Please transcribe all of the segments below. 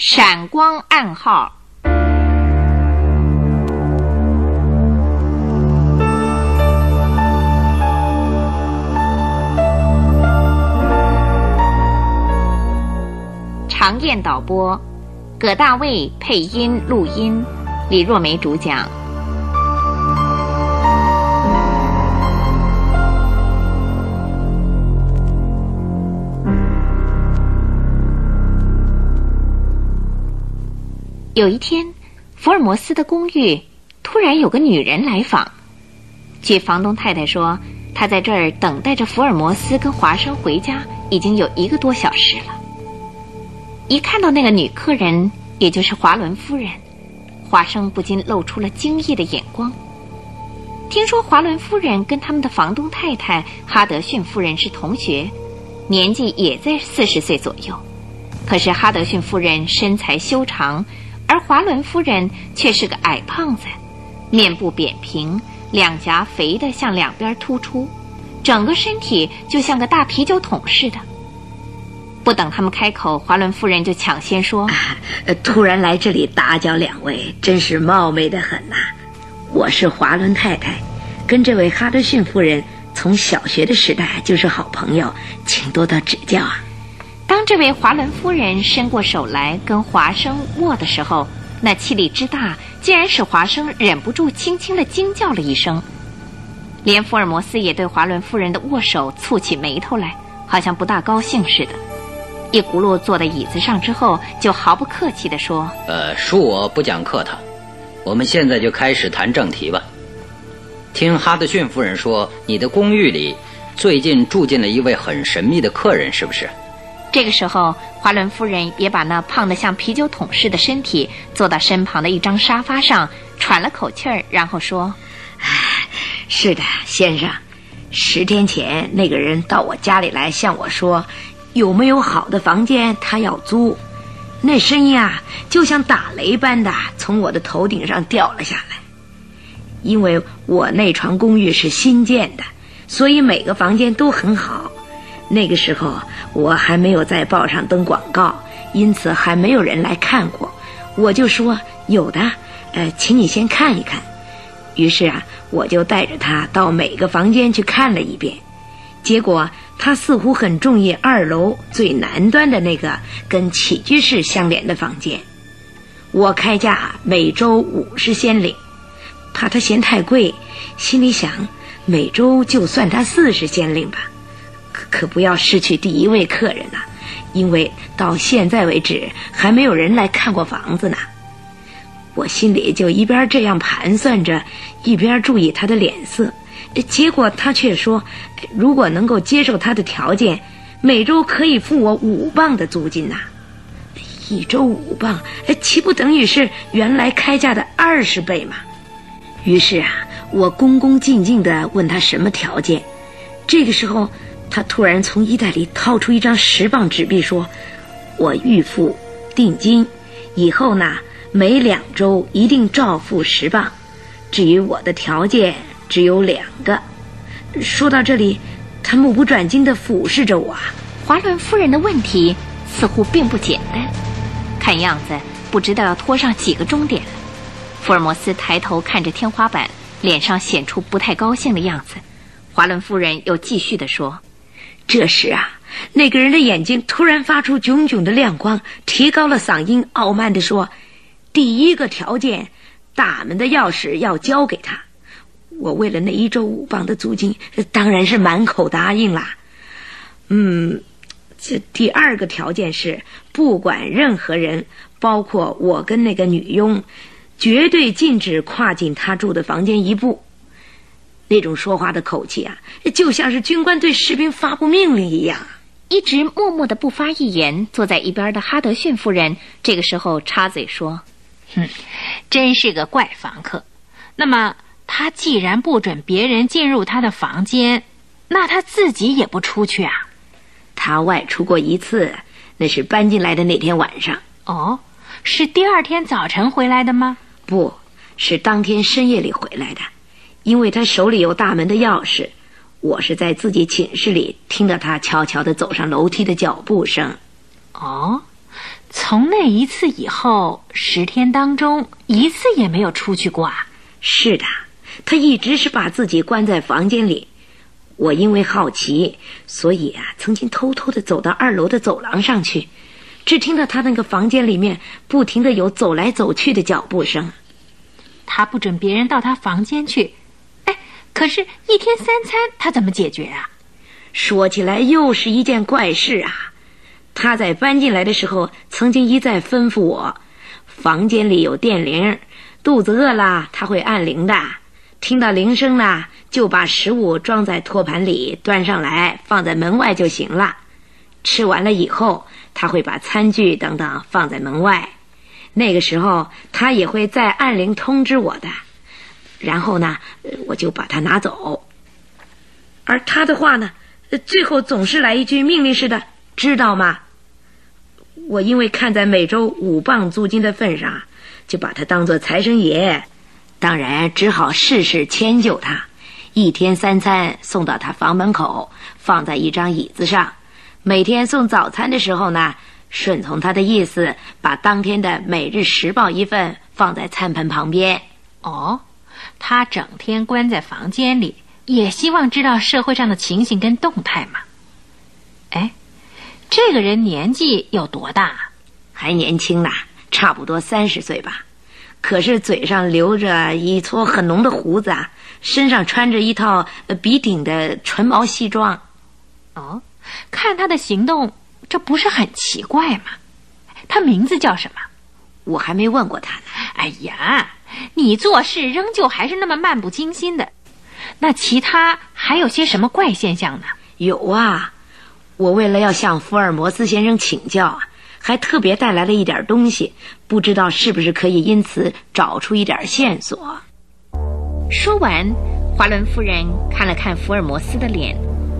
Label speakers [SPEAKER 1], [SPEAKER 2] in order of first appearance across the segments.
[SPEAKER 1] 闪光暗号。常燕导播，葛大卫配音录音，李若梅主讲。有一天，福尔摩斯的公寓突然有个女人来访。据房东太太说，她在这儿等待着福尔摩斯跟华生回家已经有一个多小时了。一看到那个女客人，也就是华伦夫人，华生不禁露出了惊异的眼光。听说华伦夫人跟他们的房东太太哈德逊夫人是同学，年纪也在四十岁左右。可是哈德逊夫人身材修长。而华伦夫人却是个矮胖子，面部扁平，两颊肥得向两边突出，整个身体就像个大啤酒桶似的。不等他们开口，华伦夫人就抢先说：“啊
[SPEAKER 2] 突然来这里打搅两位，真是冒昧的很呐。我是华伦太太，跟这位哈德逊夫人从小学的时代就是好朋友，请多多指教啊。”
[SPEAKER 1] 当这位华伦夫人伸过手来跟华生握的时候，那气力之大，竟然使华生忍不住轻轻的惊叫了一声。连福尔摩斯也对华伦夫人的握手蹙起眉头来，好像不大高兴似的。一轱辘坐在椅子上之后，就毫不客气地说：“
[SPEAKER 3] 呃，恕我不讲客套，我们现在就开始谈正题吧。听哈德逊夫人说，你的公寓里最近住进了一位很神秘的客人，是不是？”
[SPEAKER 1] 这个时候，华伦夫人也把那胖得像啤酒桶似的身体坐到身旁的一张沙发上，喘了口气儿，然后说：“
[SPEAKER 2] 是的，先生，十天前那个人到我家里来向我说，有没有好的房间他要租。那声音啊，就像打雷般的从我的头顶上掉了下来。因为我那床公寓是新建的，所以每个房间都很好。那个时候。”我还没有在报上登广告，因此还没有人来看过。我就说有的，呃，请你先看一看。于是啊，我就带着他到每个房间去看了一遍。结果他似乎很中意二楼最南端的那个跟起居室相连的房间。我开价每周五十先令，怕他嫌太贵，心里想每周就算他四十先令吧。可不要失去第一位客人呐，因为到现在为止还没有人来看过房子呢。我心里就一边这样盘算着，一边注意他的脸色。结果他却说，如果能够接受他的条件，每周可以付我五磅的租金呐。一周五磅，岂不等于是原来开价的二十倍吗？于是啊，我恭恭敬敬地问他什么条件。这个时候。他突然从衣袋里掏出一张十磅纸币，说：“我预付定金，以后呢每两周一定照付十磅。至于我的条件，只有两个。”说到这里，他目不转睛地俯视着我。
[SPEAKER 1] 华伦夫人的问题似乎并不简单，看样子不知道要拖上几个钟点。福尔摩斯抬头看着天花板，脸上显出不太高兴的样子。华伦夫人又继续地说。
[SPEAKER 2] 这时啊，那个人的眼睛突然发出炯炯的亮光，提高了嗓音，傲慢地说：“第一个条件，大门的钥匙要交给他。”我为了那一周五磅的租金，当然是满口答应啦。嗯，这第二个条件是，不管任何人，包括我跟那个女佣，绝对禁止跨进他住的房间一步。那种说话的口气啊，就像是军官对士兵发布命令一样。
[SPEAKER 1] 一直默默的不发一言，坐在一边的哈德逊夫人这个时候插嘴说：“
[SPEAKER 4] 哼，真是个怪房客。那么他既然不准别人进入他的房间，那他自己也不出去啊？
[SPEAKER 2] 他外出过一次，那是搬进来的那天晚上。
[SPEAKER 4] 哦，是第二天早晨回来的吗？
[SPEAKER 2] 不是当天深夜里回来的。”因为他手里有大门的钥匙，我是在自己寝室里听到他悄悄地走上楼梯的脚步声。
[SPEAKER 4] 哦，从那一次以后，十天当中一次也没有出去过啊。
[SPEAKER 2] 是的，他一直是把自己关在房间里。我因为好奇，所以啊，曾经偷偷的走到二楼的走廊上去，只听到他那个房间里面不停的有走来走去的脚步声。
[SPEAKER 4] 他不准别人到他房间去，哎，可是，一天三餐他怎么解决啊？
[SPEAKER 2] 说起来又是一件怪事啊！他在搬进来的时候，曾经一再吩咐我，房间里有电铃，肚子饿了他会按铃的。听到铃声呢，就把食物装在托盘里，端上来放在门外就行了。吃完了以后，他会把餐具等等放在门外。那个时候，他也会再按铃通知我的。然后呢，我就把它拿走。而他的话呢，最后总是来一句命令似的，知道吗？我因为看在每周五磅租金的份上，就把他当做财神爷。当然，只好事事迁就他，一天三餐送到他房门口，放在一张椅子上。每天送早餐的时候呢，顺从他的意思，把当天的《每日时报》一份放在餐盘旁边。
[SPEAKER 4] 哦，他整天关在房间里，也希望知道社会上的情形跟动态嘛。哎，这个人年纪有多大？
[SPEAKER 2] 还年轻呢，差不多三十岁吧。可是嘴上留着一撮很浓的胡子啊，身上穿着一套笔挺的纯毛西装。
[SPEAKER 4] 哦，看他的行动，这不是很奇怪吗？他名字叫什么？
[SPEAKER 2] 我还没问过他呢。
[SPEAKER 4] 哎呀，你做事仍旧还是那么漫不经心的。那其他还有些什么怪现象呢？
[SPEAKER 2] 有啊，我为了要向福尔摩斯先生请教啊。还特别带来了一点东西，不知道是不是可以因此找出一点线索。
[SPEAKER 1] 说完，华伦夫人看了看福尔摩斯的脸，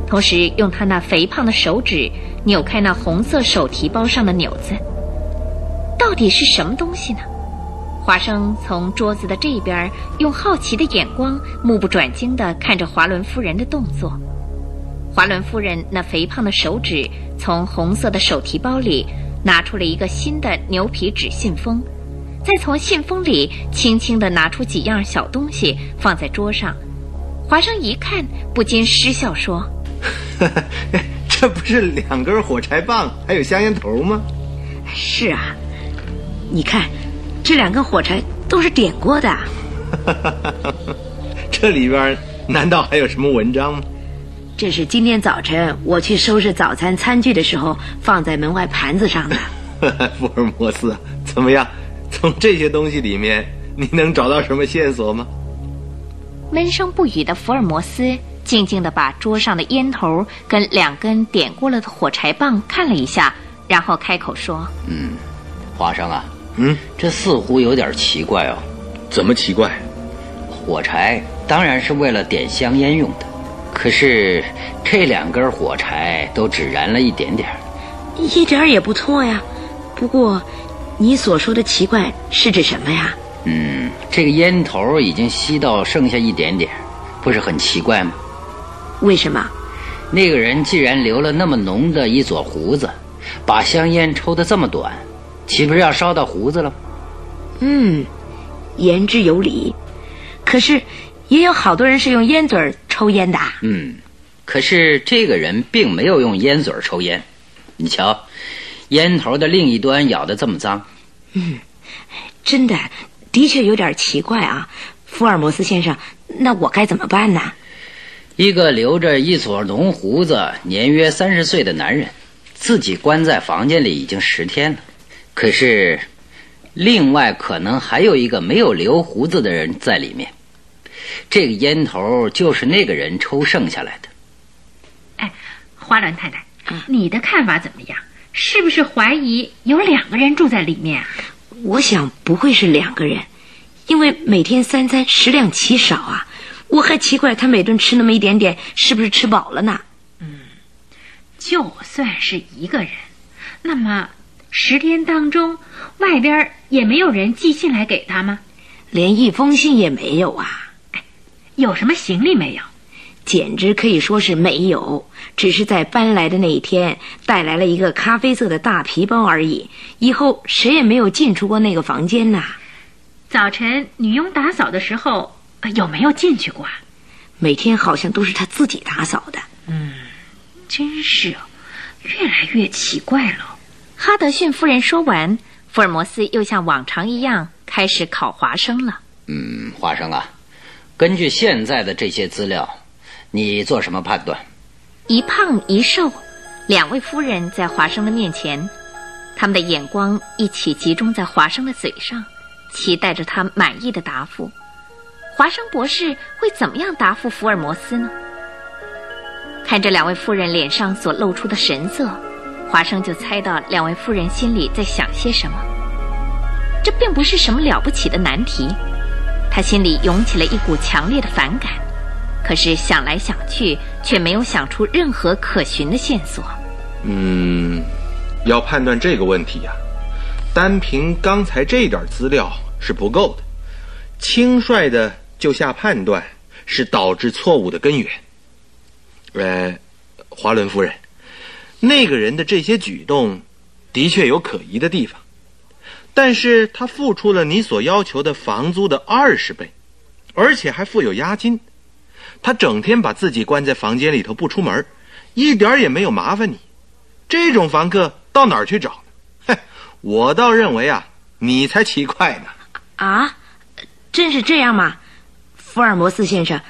[SPEAKER 1] 同时用她那肥胖的手指扭开那红色手提包上的纽子。到底是什么东西呢？华生从桌子的这边用好奇的眼光，目不转睛地看着华伦夫人的动作。华伦夫人那肥胖的手指从红色的手提包里。拿出了一个新的牛皮纸信封，再从信封里轻轻地拿出几样小东西放在桌上。华生一看，不禁失笑说：“
[SPEAKER 5] 这不是两根火柴棒，还有香烟头吗？”“
[SPEAKER 2] 是啊，你看，这两根火柴都是点过的。”“
[SPEAKER 5] 这里边难道还有什么文章吗？”
[SPEAKER 2] 这是今天早晨我去收拾早餐餐具的时候放在门外盘子上的。
[SPEAKER 5] 福尔摩斯，怎么样？从这些东西里面，你能找到什么线索吗？
[SPEAKER 1] 闷声不语的福尔摩斯静静地把桌上的烟头跟两根点过了的火柴棒看了一下，然后开口说：“
[SPEAKER 3] 嗯，华生啊，
[SPEAKER 5] 嗯，
[SPEAKER 3] 这似乎有点奇怪哦。
[SPEAKER 5] 怎么奇怪？
[SPEAKER 3] 火柴当然是为了点香烟用的。”可是，这两根火柴都只燃了一点点
[SPEAKER 2] 一点也不错呀。不过，你所说的奇怪是指什么呀？
[SPEAKER 3] 嗯，这个烟头已经吸到剩下一点点，不是很奇怪吗？
[SPEAKER 2] 为什么？
[SPEAKER 3] 那个人既然留了那么浓的一撮胡子，把香烟抽得这么短，岂不是要烧到胡子了？
[SPEAKER 2] 嗯，言之有理。可是，也有好多人是用烟嘴儿。抽烟的，
[SPEAKER 3] 嗯，可是这个人并没有用烟嘴抽烟，你瞧，烟头的另一端咬得这么脏，
[SPEAKER 2] 嗯，真的，的确有点奇怪啊，福尔摩斯先生，那我该怎么办呢？
[SPEAKER 3] 一个留着一撮浓胡子、年约三十岁的男人，自己关在房间里已经十天了，可是，另外可能还有一个没有留胡子的人在里面。这个烟头就是那个人抽剩下来的。
[SPEAKER 4] 哎，花兰太太，你的看法怎么样？是不是怀疑有两个人住在里面啊？
[SPEAKER 2] 我想不会是两个人，因为每天三餐食量奇少啊。我还奇怪他每顿吃那么一点点，是不是吃饱了呢？
[SPEAKER 4] 嗯，就算是一个人，那么十天当中，外边也没有人寄信来给他吗？
[SPEAKER 2] 连一封信也没有啊。
[SPEAKER 4] 有什么行李没有？
[SPEAKER 2] 简直可以说是没有，只是在搬来的那一天带来了一个咖啡色的大皮包而已。以后谁也没有进出过那个房间呐。
[SPEAKER 4] 早晨女佣打扫的时候，有没有进去过啊？
[SPEAKER 2] 每天好像都是她自己打扫的。
[SPEAKER 4] 嗯，真是，越来越奇怪了。
[SPEAKER 1] 哈德逊夫人说完，福尔摩斯又像往常一样开始烤华生了。
[SPEAKER 3] 嗯，华生啊，根据现在的这些资料，你做什么判断？
[SPEAKER 1] 一胖一瘦，两位夫人在华生的面前，他们的眼光一起集中在华生的嘴上，期待着他满意的答复。华生博士会怎么样答复福尔摩斯呢？看着两位夫人脸上所露出的神色，华生就猜到两位夫人心里在想些什么。这并不是什么了不起的难题，他心里涌起了一股强烈的反感，可是想来想去，却没有想出任何可寻的线索。
[SPEAKER 5] 嗯，要判断这个问题呀，单凭刚才这点资料是不够的，轻率的。就下判断是导致错误的根源。呃，华伦夫人，那个人的这些举动的确有可疑的地方，但是他付出了你所要求的房租的二十倍，而且还付有押金。他整天把自己关在房间里头不出门，一点也没有麻烦你。这种房客到哪儿去找呢？嘿，我倒认为啊，你才奇怪呢。
[SPEAKER 2] 啊，真是这样吗？福尔摩斯先生，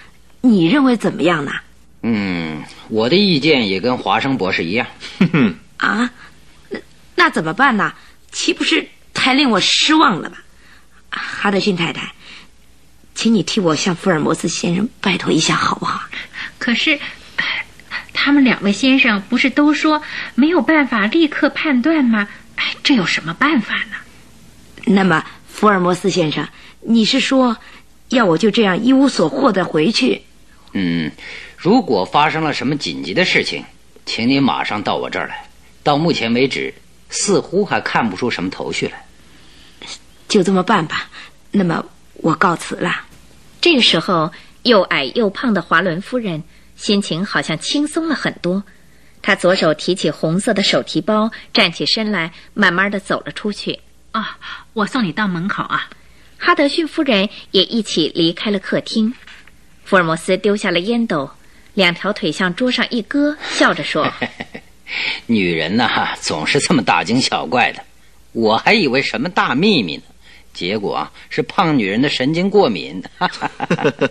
[SPEAKER 2] 你认为怎么样呢？
[SPEAKER 3] 嗯，我的意见也跟华生博士一样。
[SPEAKER 5] 哼哼，
[SPEAKER 2] 啊，那那怎么办呢？岂不是太令我失望了吧？哈德逊太太，请你替我向福尔摩斯先生拜托一下，好不好？
[SPEAKER 4] 可是，他们两位先生不是都说没有办法立刻判断吗？哎，这有什么办法呢？
[SPEAKER 2] 那么，福尔摩斯先生，你是说？要我就这样一无所获的回去？
[SPEAKER 3] 嗯，如果发生了什么紧急的事情，请你马上到我这儿来。到目前为止，似乎还看不出什么头绪来。
[SPEAKER 2] 就这么办吧。那么我告辞了。
[SPEAKER 1] 这个时候，又矮又胖的华伦夫人心情好像轻松了很多。她左手提起红色的手提包，站起身来，慢慢的走了出去。
[SPEAKER 4] 啊，我送你到门口啊。
[SPEAKER 1] 哈德逊夫人也一起离开了客厅。福尔摩斯丢下了烟斗，两条腿向桌上一搁，笑着说：“
[SPEAKER 3] 女人呐，总是这么大惊小怪的。我还以为什么大秘密呢，结果是胖女人的神经过敏。”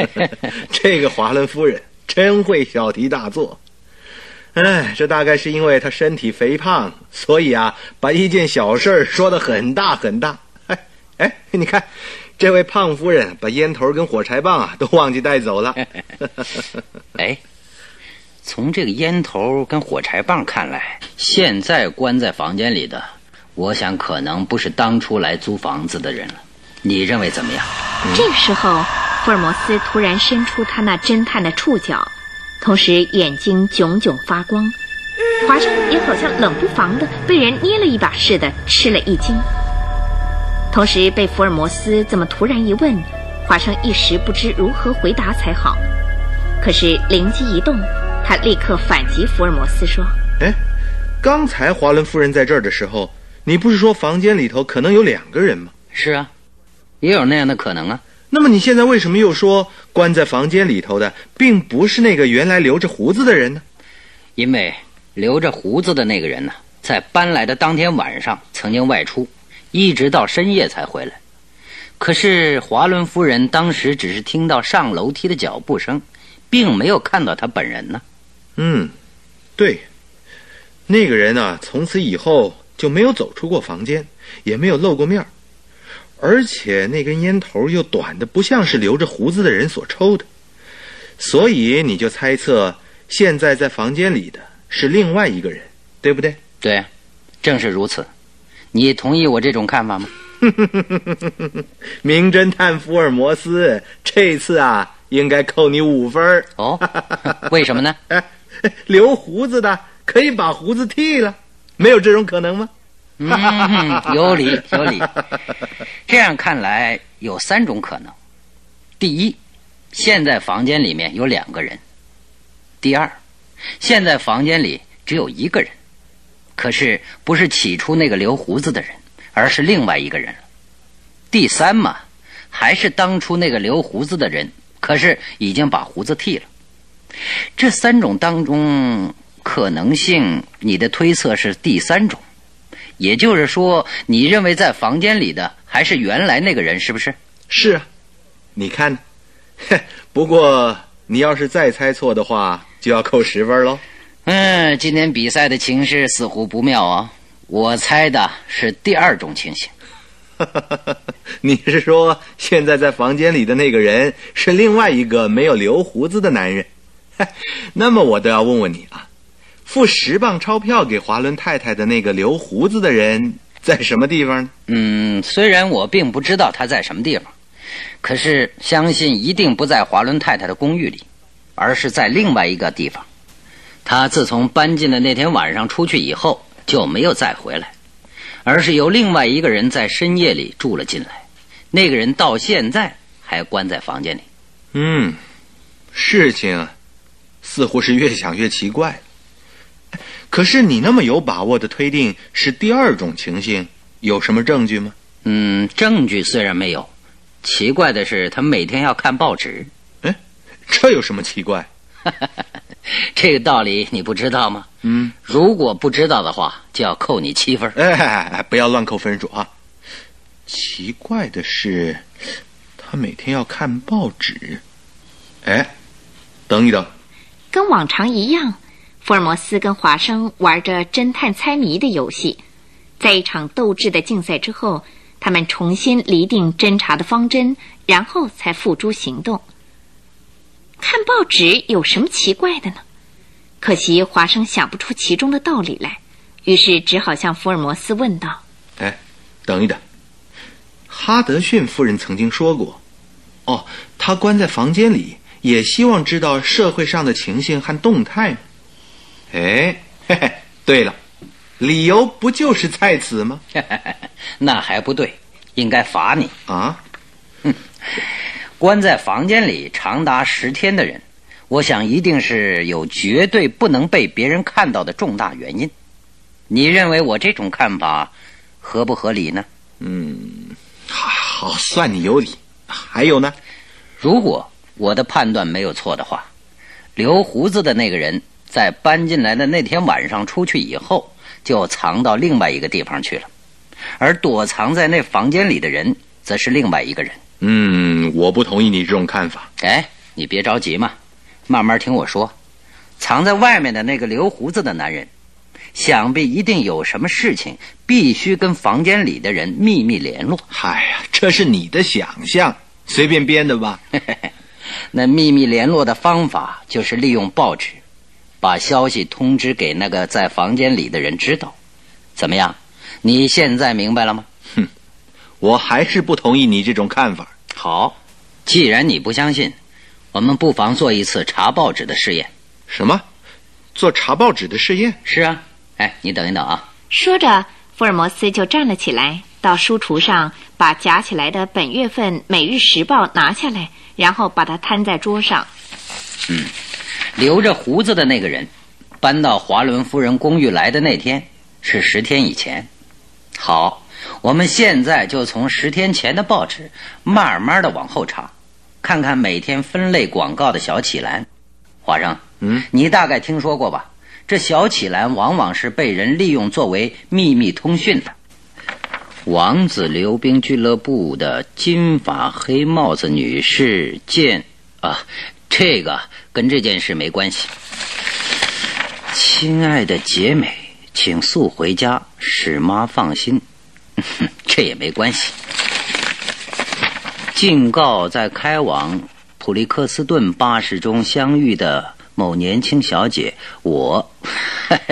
[SPEAKER 5] 这个华伦夫人真会小题大做。哎，这大概是因为她身体肥胖，所以啊，把一件小事说得很大很大。哎哎，你看，这位胖夫人把烟头跟火柴棒啊都忘记带走了。
[SPEAKER 3] 哎，从这个烟头跟火柴棒看来，现在关在房间里的，我想可能不是当初来租房子的人了。你认为怎么样？
[SPEAKER 1] 这个时候，福尔摩斯突然伸出他那侦探的触角，同时眼睛炯炯发光。华生也好像冷不防的被人捏了一把似的，吃了一惊。同时被福尔摩斯这么突然一问，华生一时不知如何回答才好。可是灵机一动，他立刻反击福尔摩斯说：“
[SPEAKER 5] 哎，刚才华伦夫人在这儿的时候，你不是说房间里头可能有两个人吗？”“
[SPEAKER 3] 是啊，也有那样的可能啊。”“
[SPEAKER 5] 那么你现在为什么又说关在房间里头的并不是那个原来留着胡子的人呢？”“
[SPEAKER 3] 因为留着胡子的那个人呢，在搬来的当天晚上曾经外出。”一直到深夜才回来，可是华伦夫人当时只是听到上楼梯的脚步声，并没有看到他本人呢。
[SPEAKER 5] 嗯，对，那个人呢，从此以后就没有走出过房间，也没有露过面而且那根烟头又短的不像是留着胡子的人所抽的，所以你就猜测现在在房间里的是另外一个人，对不对？
[SPEAKER 3] 对，正是如此。你同意我这种看法吗？
[SPEAKER 5] 名侦探福尔摩斯，这次啊，应该扣你五分
[SPEAKER 3] 哦。为什么呢？
[SPEAKER 5] 留胡子的可以把胡子剃了，没有这种可能吗？
[SPEAKER 3] 嗯，有理有理。这样看来有三种可能：第一，现在房间里面有两个人，第二，现在房间里只有一个人，可是不是起初那个留胡子的人，而是另外一个人。第三嘛，还是当初那个留胡子的人，可是已经把胡子剃了。这三种当中可能性，你的推测是第三种，也就是说，你认为在房间里的还是原来那个人，是不是？
[SPEAKER 5] 是啊，你看呢？不过你要是再猜错的话，就要扣十分喽。
[SPEAKER 3] 嗯，今天比赛的情势似乎不妙啊！我猜的是第二种情形。
[SPEAKER 5] 你是说现在在房间里的那个人是另外一个没有留胡子的男人？那么我都要问问你啊，付十磅钞票给华伦太太的那个留胡子的人在什么地方呢？
[SPEAKER 3] 嗯，虽然我并不知道他在什么地方，可是相信一定不在华伦太太的公寓里，而是在另外一个地方。他自从搬进的那天晚上出去以后就没有再回来，而是由另外一个人在深夜里住了进来。那个人到现在还关在房间里。
[SPEAKER 5] 嗯，事情。似乎是越想越奇怪，可是你那么有把握的推定是第二种情形，有什么证据吗？
[SPEAKER 3] 嗯，证据虽然没有，奇怪的是他每天要看报纸。
[SPEAKER 5] 哎，这有什么奇怪？
[SPEAKER 3] 这个道理你不知道吗？
[SPEAKER 5] 嗯，
[SPEAKER 3] 如果不知道的话，就要扣你七分。
[SPEAKER 5] 哎，不要乱扣分数啊！奇怪的是，他每天要看报纸。哎，等一等。
[SPEAKER 1] 跟往常一样，福尔摩斯跟华生玩着侦探猜谜的游戏。在一场斗智的竞赛之后，他们重新厘定侦查的方针，然后才付诸行动。看报纸有什么奇怪的呢？可惜华生想不出其中的道理来，于是只好向福尔摩斯问道：“
[SPEAKER 5] 哎，等一等，哈德逊夫人曾经说过，哦，他关在房间里。”也希望知道社会上的情形和动态。哎，嘿嘿，对了，理由不就是在此吗？
[SPEAKER 3] 那还不对，应该罚你
[SPEAKER 5] 啊！
[SPEAKER 3] 哼，关在房间里长达十天的人，我想一定是有绝对不能被别人看到的重大原因。你认为我这种看法合不合理呢？
[SPEAKER 5] 嗯，好，算你有理。还有呢？
[SPEAKER 3] 如果。我的判断没有错的话，留胡子的那个人在搬进来的那天晚上出去以后，就藏到另外一个地方去了，而躲藏在那房间里的人，则是另外一个人。
[SPEAKER 5] 嗯，我不同意你这种看法。
[SPEAKER 3] 哎，你别着急嘛，慢慢听我说。藏在外面的那个留胡子的男人，想必一定有什么事情，必须跟房间里的人秘密联络。
[SPEAKER 5] 嗨呀，这是你的想象，随便编的吧。
[SPEAKER 3] 那秘密联络的方法就是利用报纸，把消息通知给那个在房间里的人知道。怎么样？你现在明白了吗？
[SPEAKER 5] 哼，我还是不同意你这种看法。
[SPEAKER 3] 好，既然你不相信，我们不妨做一次查报纸的试验。
[SPEAKER 5] 什么？做查报纸的试验？
[SPEAKER 3] 是啊。哎，你等一等啊。
[SPEAKER 1] 说着，福尔摩斯就站了起来，到书橱上把夹起来的本月份《每日时报》拿下来。然后把它摊在桌上。
[SPEAKER 3] 嗯，留着胡子的那个人，搬到华伦夫人公寓来的那天是十天以前。好，我们现在就从十天前的报纸慢慢的往后查，看看每天分类广告的小启栏。华生，
[SPEAKER 5] 嗯，
[SPEAKER 3] 你大概听说过吧？这小启栏往往是被人利用作为秘密通讯的。王子溜冰俱乐部的金发黑帽子女士见啊，这个跟这件事没关系。亲爱的杰美，请速回家，使妈放心。这也没关系。敬告在开往普利克斯顿巴士中相遇的某年轻小姐，我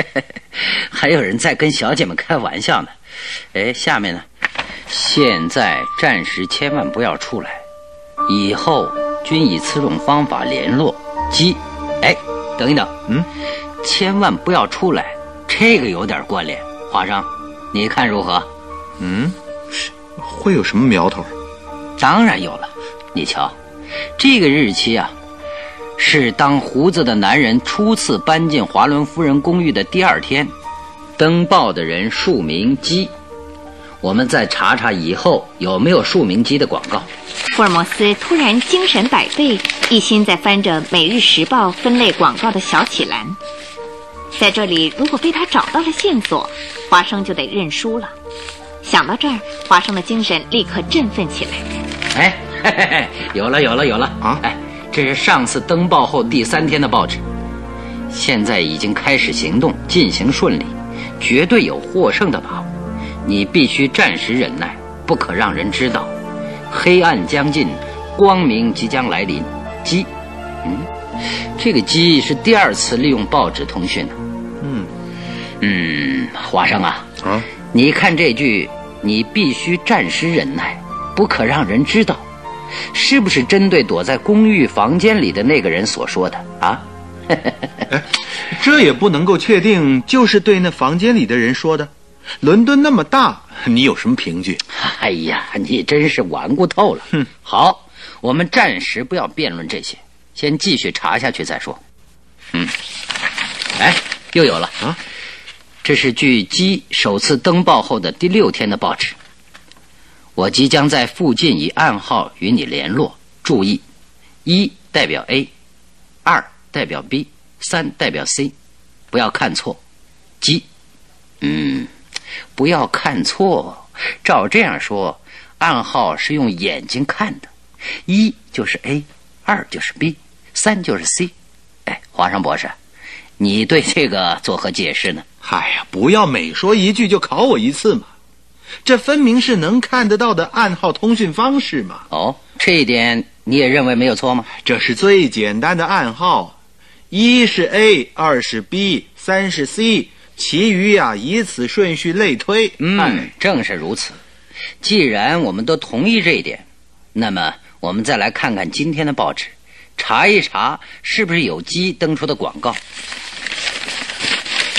[SPEAKER 3] 还有人在跟小姐们开玩笑呢。哎，下面呢？现在暂时千万不要出来，以后均以此种方法联络。即，哎，等一等，
[SPEAKER 5] 嗯，
[SPEAKER 3] 千万不要出来，这个有点关联。华生，你看如何？
[SPEAKER 5] 嗯，会有什么苗头？
[SPEAKER 3] 当然有了。你瞧，这个日期啊，是当胡子的男人初次搬进华伦夫人公寓的第二天，登报的人署名机。我们再查查以后有没有署名机的广告。
[SPEAKER 1] 福尔摩斯突然精神百倍，一心在翻着《每日时报》分类广告的小启栏。在这里，如果被他找到了线索，华生就得认输了。想到这儿，华生的精神立刻振奋起来。
[SPEAKER 3] 哎，嘿嘿嘿，有了，有了，有了
[SPEAKER 5] 啊
[SPEAKER 3] 哎，这是上次登报后第三天的报纸，现在已经开始行动，进行顺利，绝对有获胜的把握。你必须暂时忍耐，不可让人知道。黑暗将近，光明即将来临。鸡，嗯，这个鸡是第二次利用报纸通讯呢。
[SPEAKER 5] 嗯
[SPEAKER 3] 嗯，华生啊，
[SPEAKER 5] 啊，
[SPEAKER 3] 你看这句“你必须暂时忍耐，不可让人知道”，是不是针对躲在公寓房间里的那个人所说的啊？
[SPEAKER 5] 这也不能够确定，就是对那房间里的人说的。伦敦那么大，你有什么凭据？
[SPEAKER 3] 哎呀，你真是顽固透了。
[SPEAKER 5] 哼，
[SPEAKER 3] 好，我们暂时不要辩论这些，先继续查下去再说。嗯，哎，又有了
[SPEAKER 5] 啊！
[SPEAKER 3] 这是据鸡首次登报后的第六天的报纸。我即将在附近以暗号与你联络。注意，一代表 A，二代表 B，三代表 C，不要看错。鸡，嗯，不要看错。照这样说，暗号是用眼睛看的，一就是 A，二就是 B，三就是 C。哎，华生博士，你对这个作何解释呢？
[SPEAKER 5] 嗨呀，不要每说一句就考我一次嘛！这分明是能看得到的暗号通讯方式嘛！
[SPEAKER 3] 哦，这一点你也认为没有错吗？
[SPEAKER 5] 这是最简单的暗号，一是 A，二是 B，三是 C，其余呀、以此顺序类推。
[SPEAKER 3] 嗯
[SPEAKER 5] 哎，
[SPEAKER 3] 正是如此。既然我们都同意这一点，那么我们再来看看今天的报纸，查一查是不是有鸡登出的广告。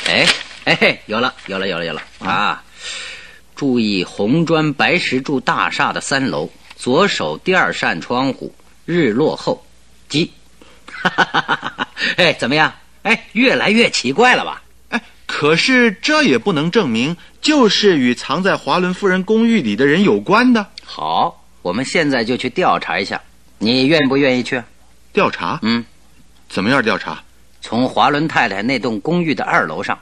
[SPEAKER 3] 哎哎嘿，有了有了有了有了啊！注意红砖白石柱大厦的三楼左手第二扇窗户，日落后，鸡。哈哈哈哈哈！哎，怎么样？哎，越来越奇怪了吧？
[SPEAKER 5] 哎，可是这也不能证明就是与藏在华伦夫人公寓里的人有关的。
[SPEAKER 3] 好，我们现在就去调查一下，你愿不愿意去？
[SPEAKER 5] 调查？
[SPEAKER 3] 嗯，
[SPEAKER 5] 怎么样调查？
[SPEAKER 3] 从华伦太太那栋公寓的二楼上，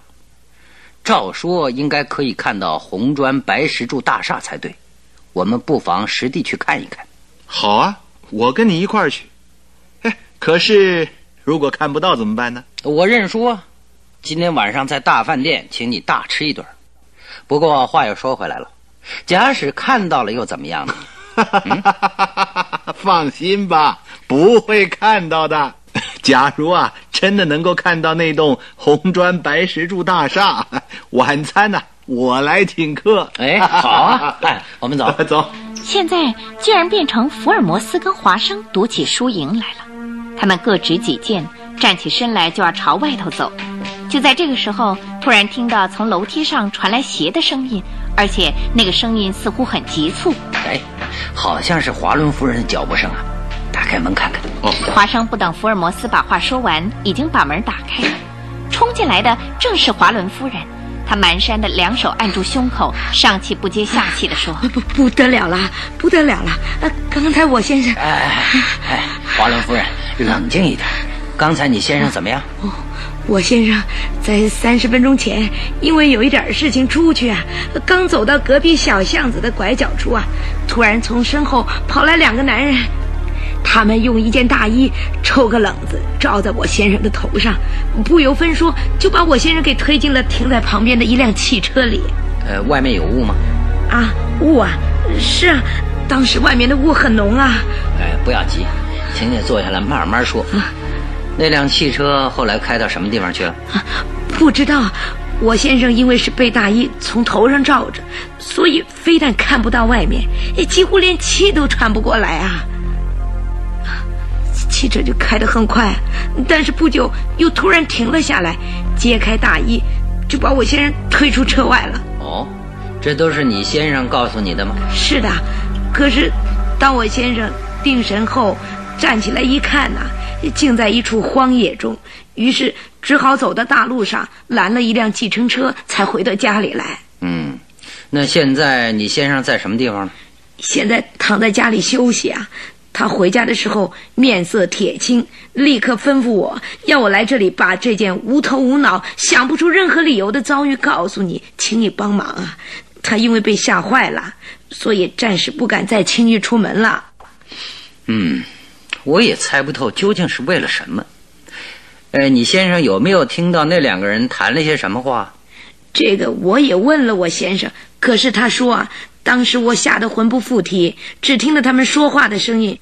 [SPEAKER 3] 照说应该可以看到红砖白石柱大厦才对。我们不妨实地去看一看。
[SPEAKER 5] 好啊，我跟你一块儿去。哎，可是如果看不到怎么办呢？
[SPEAKER 3] 我认输啊！今天晚上在大饭店请你大吃一顿。不过话又说回来了，假使看到了又怎么样呢？
[SPEAKER 5] 放心吧，不会看到的。假如啊，真的能够看到那栋红砖白石柱大厦，晚餐呢、我来请客。
[SPEAKER 3] 哎，好啊！哎，我们走。
[SPEAKER 5] 走。
[SPEAKER 1] 现在竟然变成福尔摩斯跟华生赌起输赢来了。他们各执己见，站起身来就要朝外头走。就在这个时候，突然听到从楼梯上传来鞋的声音，而且那个声音似乎很急促。
[SPEAKER 3] 哎，好像是华伦夫人的脚步声啊！打开门看看。
[SPEAKER 5] 哦，
[SPEAKER 1] 华生不等福尔摩斯把话说完，已经把门打开了。冲进来的正是华伦夫人，她蹒跚的两手按住胸口，上气不接下气的说
[SPEAKER 2] 不不得了了，不得了了！呃，刚才我先生，
[SPEAKER 3] 哎哎，华伦夫人，冷静一点。刚才你先生怎么样？
[SPEAKER 2] 哦我先生在三十分钟前，因为有一点事情出去啊，刚走到隔壁小巷子的拐角处啊，突然从身后跑来两个男人，他们用一件大衣抽个冷子罩在我先生的头上，不由分说就把我先生给推进了停在旁边的一辆汽车里。
[SPEAKER 3] 呃，外面有雾吗？
[SPEAKER 2] 啊，雾啊，是啊，当时外面的雾很浓啊。
[SPEAKER 3] 哎，不要急，请你坐下来慢慢说。啊那辆汽车后来开到什么地方去了？
[SPEAKER 2] 不知道，我先生因为是被大衣从头上罩着，所以非但看不到外面，也几乎连气都喘不过来啊。汽车就开得很快，但是不久又突然停了下来，揭开大衣，就把我先生推出车外了。
[SPEAKER 3] 哦，这都是你先生告诉你的吗？
[SPEAKER 2] 是的，可是当我先生定神后，站起来一看呐、竟在一处荒野中，于是只好走到大路上拦了一辆计程车，才回到家里来。
[SPEAKER 3] 嗯，那现在你先生在什么地方呢？
[SPEAKER 2] 现在躺在家里休息啊。他回家的时候面色铁青，立刻吩咐我要我来这里把这件无头无脑、想不出任何理由的遭遇告诉你，请你帮忙啊！他因为被吓坏了，所以暂时不敢再轻易出门了。
[SPEAKER 3] 嗯，我也猜不透究竟是为了什么。呃，你先生有没有听到那两个人谈了些什么话？
[SPEAKER 2] 这个我也问了我先生，可是他说啊，当时我吓得魂不附体，只听到他们说话的声音，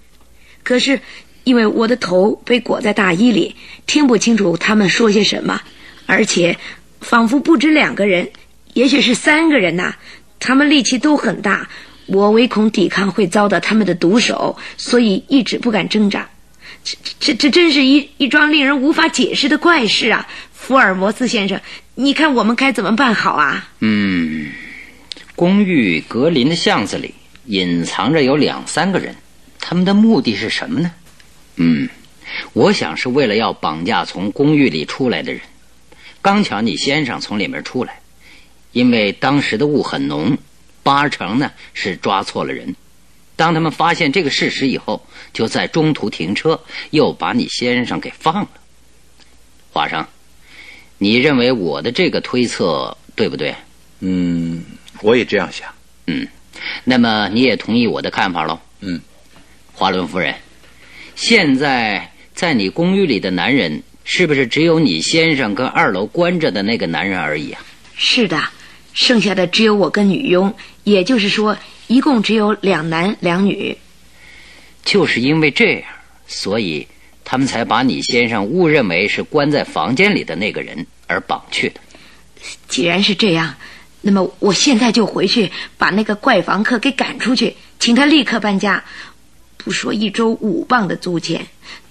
[SPEAKER 2] 可是因为我的头被裹在大衣里，听不清楚他们说些什么，而且仿佛不止两个人，也许是三个人呐、他们力气都很大，我唯恐抵抗会遭到他们的毒手，所以一直不敢挣扎。这这这真是一一桩令人无法解释的怪事啊！福尔摩斯先生，你看我们该怎么办好啊？
[SPEAKER 3] 嗯，公寓隔邻的巷子里隐藏着有两三个人，他们的目的是什么呢？嗯，我想是为了要绑架从公寓里出来的人。刚巧你先生从里面出来，因为当时的雾很浓，八成呢是抓错了人。当他们发现这个事实以后，就在中途停车，又把你先生给放了。华生，你认为我的这个推测对不对？
[SPEAKER 5] 嗯，我也这样想。
[SPEAKER 3] 嗯，那么你也同意我的看法喽？
[SPEAKER 5] 嗯，
[SPEAKER 3] 华伦夫人，现在在你公寓里的男人，是不是只有你先生跟二楼关着的那个男人而已啊？
[SPEAKER 2] 是的，剩下的只有我跟女佣，也就是说，一共只有两男两女。
[SPEAKER 3] 就是因为这样，所以他们才把你先生误认为是关在房间里的那个人而绑去的。
[SPEAKER 2] 既然是这样，那么我现在就回去把那个怪房客给赶出去，请他立刻搬家。不说一周五磅的租钱，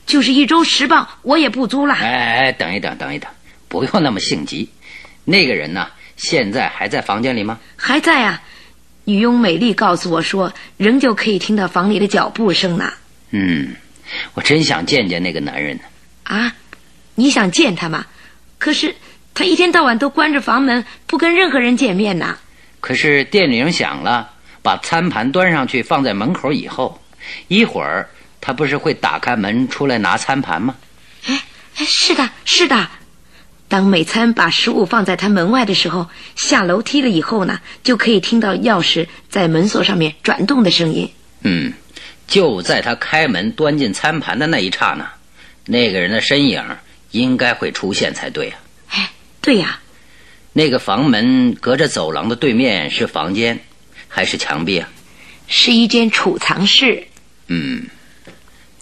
[SPEAKER 2] 就是一周十磅，我也不租了。
[SPEAKER 3] 哎哎，等一等，等一等，不用那么性急。那个人呢，现在还在房间里吗？
[SPEAKER 2] 还在啊。女佣美丽告诉我说，仍旧可以听到房里的脚步声呢。
[SPEAKER 3] 嗯，我真想见见那个男人呢。
[SPEAKER 2] 啊，你想见他吗？可是他一天到晚都关着房门，不跟任何人见面呢。
[SPEAKER 3] 可是电铃响了，把餐盘端上去放在门口以后，一会儿他不是会打开门出来拿餐盘吗？
[SPEAKER 2] 哎哎，是的，是的。当美餐把食物放在他门外的时候，下楼梯了以后呢，就可以听到钥匙在门锁上面转动的声音。
[SPEAKER 3] 嗯，就在他开门端进餐盘的那一刹那，那个人的身影应该会出现才对啊。
[SPEAKER 2] 哎，对呀，
[SPEAKER 3] 那个房门隔着走廊的对面是房间，还是墙壁啊？
[SPEAKER 2] 是一间储藏室。
[SPEAKER 3] 嗯，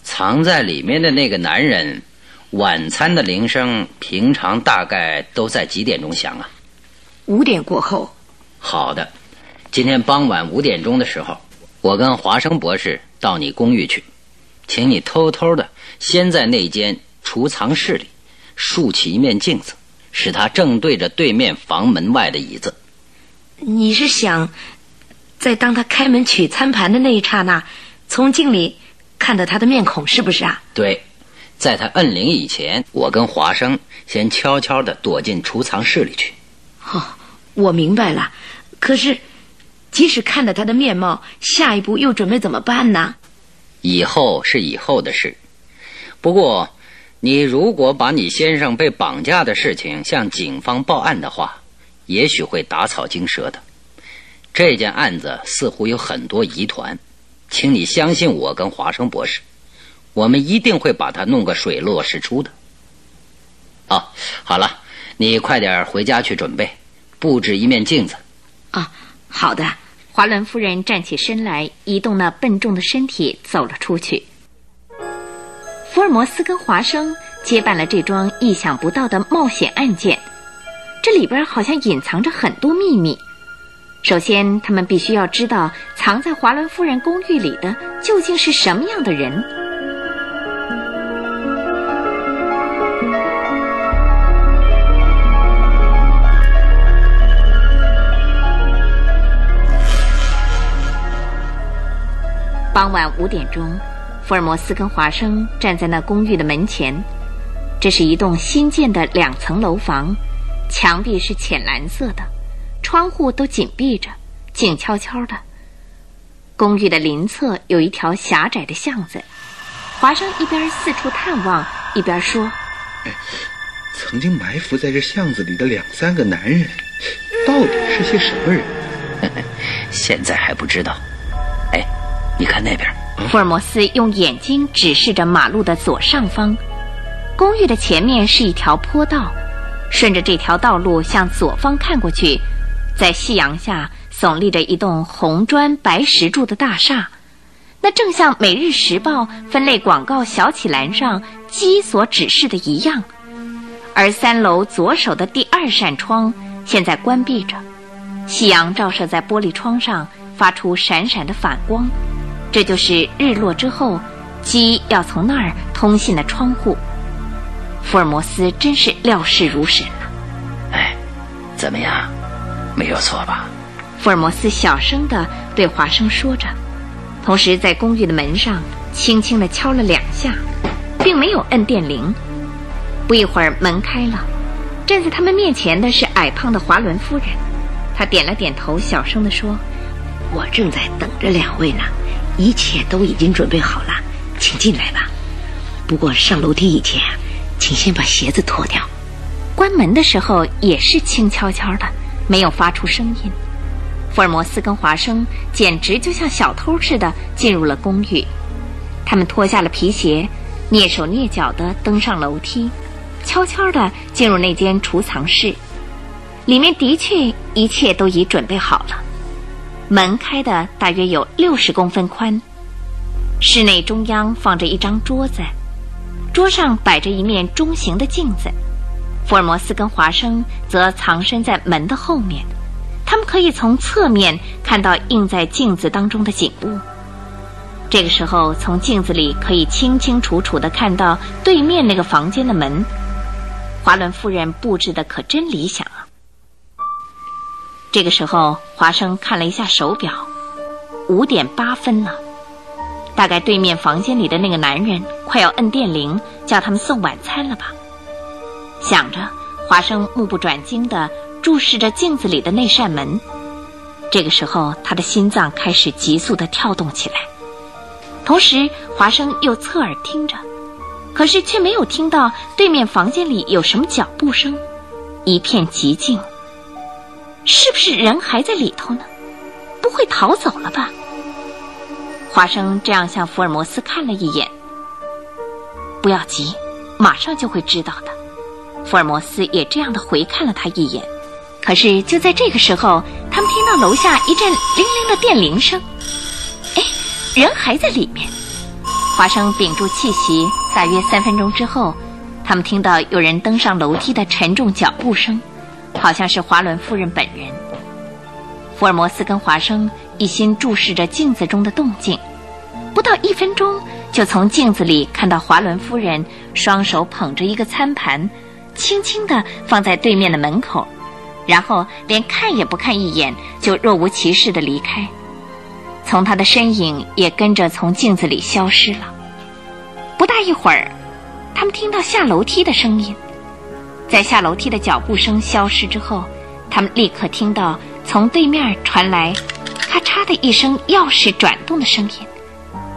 [SPEAKER 3] 藏在里面的那个男人，晚餐的铃声平常大概都在几点钟响啊？
[SPEAKER 2] 五点过后，
[SPEAKER 3] 好的，今天傍晚五点钟的时候，我跟华生博士到你公寓去，请你偷偷的先在那间储藏室里竖起一面镜子，使它正对着对面房门外的椅子。
[SPEAKER 2] 你是想在当他开门取餐盘的那一刹那，从镜里看到他的面孔，是不是啊？
[SPEAKER 3] 对，在他摁铃以前，我跟华生先悄悄的躲进储藏室里去。
[SPEAKER 2] 哦，我明白了。可是，即使看到他的面貌，下一步又准备怎么办呢？
[SPEAKER 3] 以后是以后的事。不过，你如果把你先生被绑架的事情向警方报案的话，也许会打草惊蛇的。这件案子似乎有很多疑团，请你相信我跟华生博士，我们一定会把它弄个水落石出的。哦，好了，你快点回家去准备，布置一面镜子。
[SPEAKER 2] 啊，好的。
[SPEAKER 1] 华伦夫人站起身来，移动那笨重的身体，走了出去。福尔摩斯跟华生接办了这桩意想不到的冒险案件，这里边好像隐藏着很多秘密。首先，他们必须要知道藏在华伦夫人公寓里的究竟是什么样的人。傍晚五点钟，福尔摩斯跟华生站在那公寓的门前。这是一栋新建的两层楼房，墙壁是浅蓝色的，窗户都紧闭着，静悄悄的。公寓的邻侧有一条狭窄的巷子。华生一边四处探望，一边说：“
[SPEAKER 5] 曾经埋伏在这巷子里的两三个男人，到底是些什么人？
[SPEAKER 3] 现在还不知道。哎，你看那边。”
[SPEAKER 1] 福尔摩斯用眼睛指示着马路的左上方，公寓的前面是一条坡道，顺着这条道路向左方看过去，在夕阳下耸立着一栋红砖白石柱的大厦，那正像《每日时报》分类广告小启栏上鸡所指示的一样，而三楼左手的第二扇窗现在关闭着，夕阳照射在玻璃窗上，发出闪闪的反光。这就是日落之后，鸡要从那儿通信的窗户。福尔摩斯真是料事如神啊。
[SPEAKER 3] 哎，怎么样？没有错吧？
[SPEAKER 1] 福尔摩斯小声地对华生说着，同时在公寓的门上轻轻地敲了两下，并没有摁电铃。不一会儿，门开了，站在他们面前的是矮胖的华伦夫人。她点了点头，小声地说：“
[SPEAKER 2] 我正在等着两位呢。”一切都已经准备好了，请进来吧。不过上楼梯以前，请先把鞋子脱掉。
[SPEAKER 1] 关门的时候也是轻悄悄的，没有发出声音。福尔摩斯跟华生简直就像小偷似的进入了公寓。他们脱下了皮鞋，蹑手蹑脚地登上楼梯，悄悄地进入那间储藏室。里面的确一切都已准备好了。门开的大约有六十公分宽，室内中央放着一张桌子，桌上摆着一面中型的镜子。福尔摩斯跟华生则藏身在门的后面，他们可以从侧面看到映在镜子当中的景物。这个时候，从镜子里可以清清楚楚地看到对面那个房间的门。华伦夫人布置的可真理想啊！这个时候，华生看了一下手表，五点八分了。大概对面房间里的那个男人快要摁电铃叫他们送晚餐了吧？想着，华生目不转睛地注视着镜子里的那扇门。这个时候，他的心脏开始急速地跳动起来。同时，华生又侧耳听着，可是却没有听到对面房间里有什么脚步声，一片寂静。是不是人还在里头呢？不会逃走了吧？华生这样向福尔摩斯看了一眼。不要急，马上就会知道的。福尔摩斯也这样的回看了他一眼。可是就在这个时候，他们听到楼下一阵铃铃的电铃声。哎，人还在里面。华生屏住气息，大约三分钟之后，他们听到有人登上楼梯的沉重脚步声。好像是华伦夫人本人。福尔摩斯跟华生一心注视着镜子中的动静，不到一分钟，就从镜子里看到华伦夫人双手捧着一个餐盘，轻轻地放在对面的门口，然后连看也不看一眼，就若无其事地离开。从他的身影也跟着从镜子里消失了。不大一会儿，他们听到下楼梯的声音。在下楼梯的脚步声消失之后，他们立刻听到从对面传来“咔嚓”的一声钥匙转动的声音。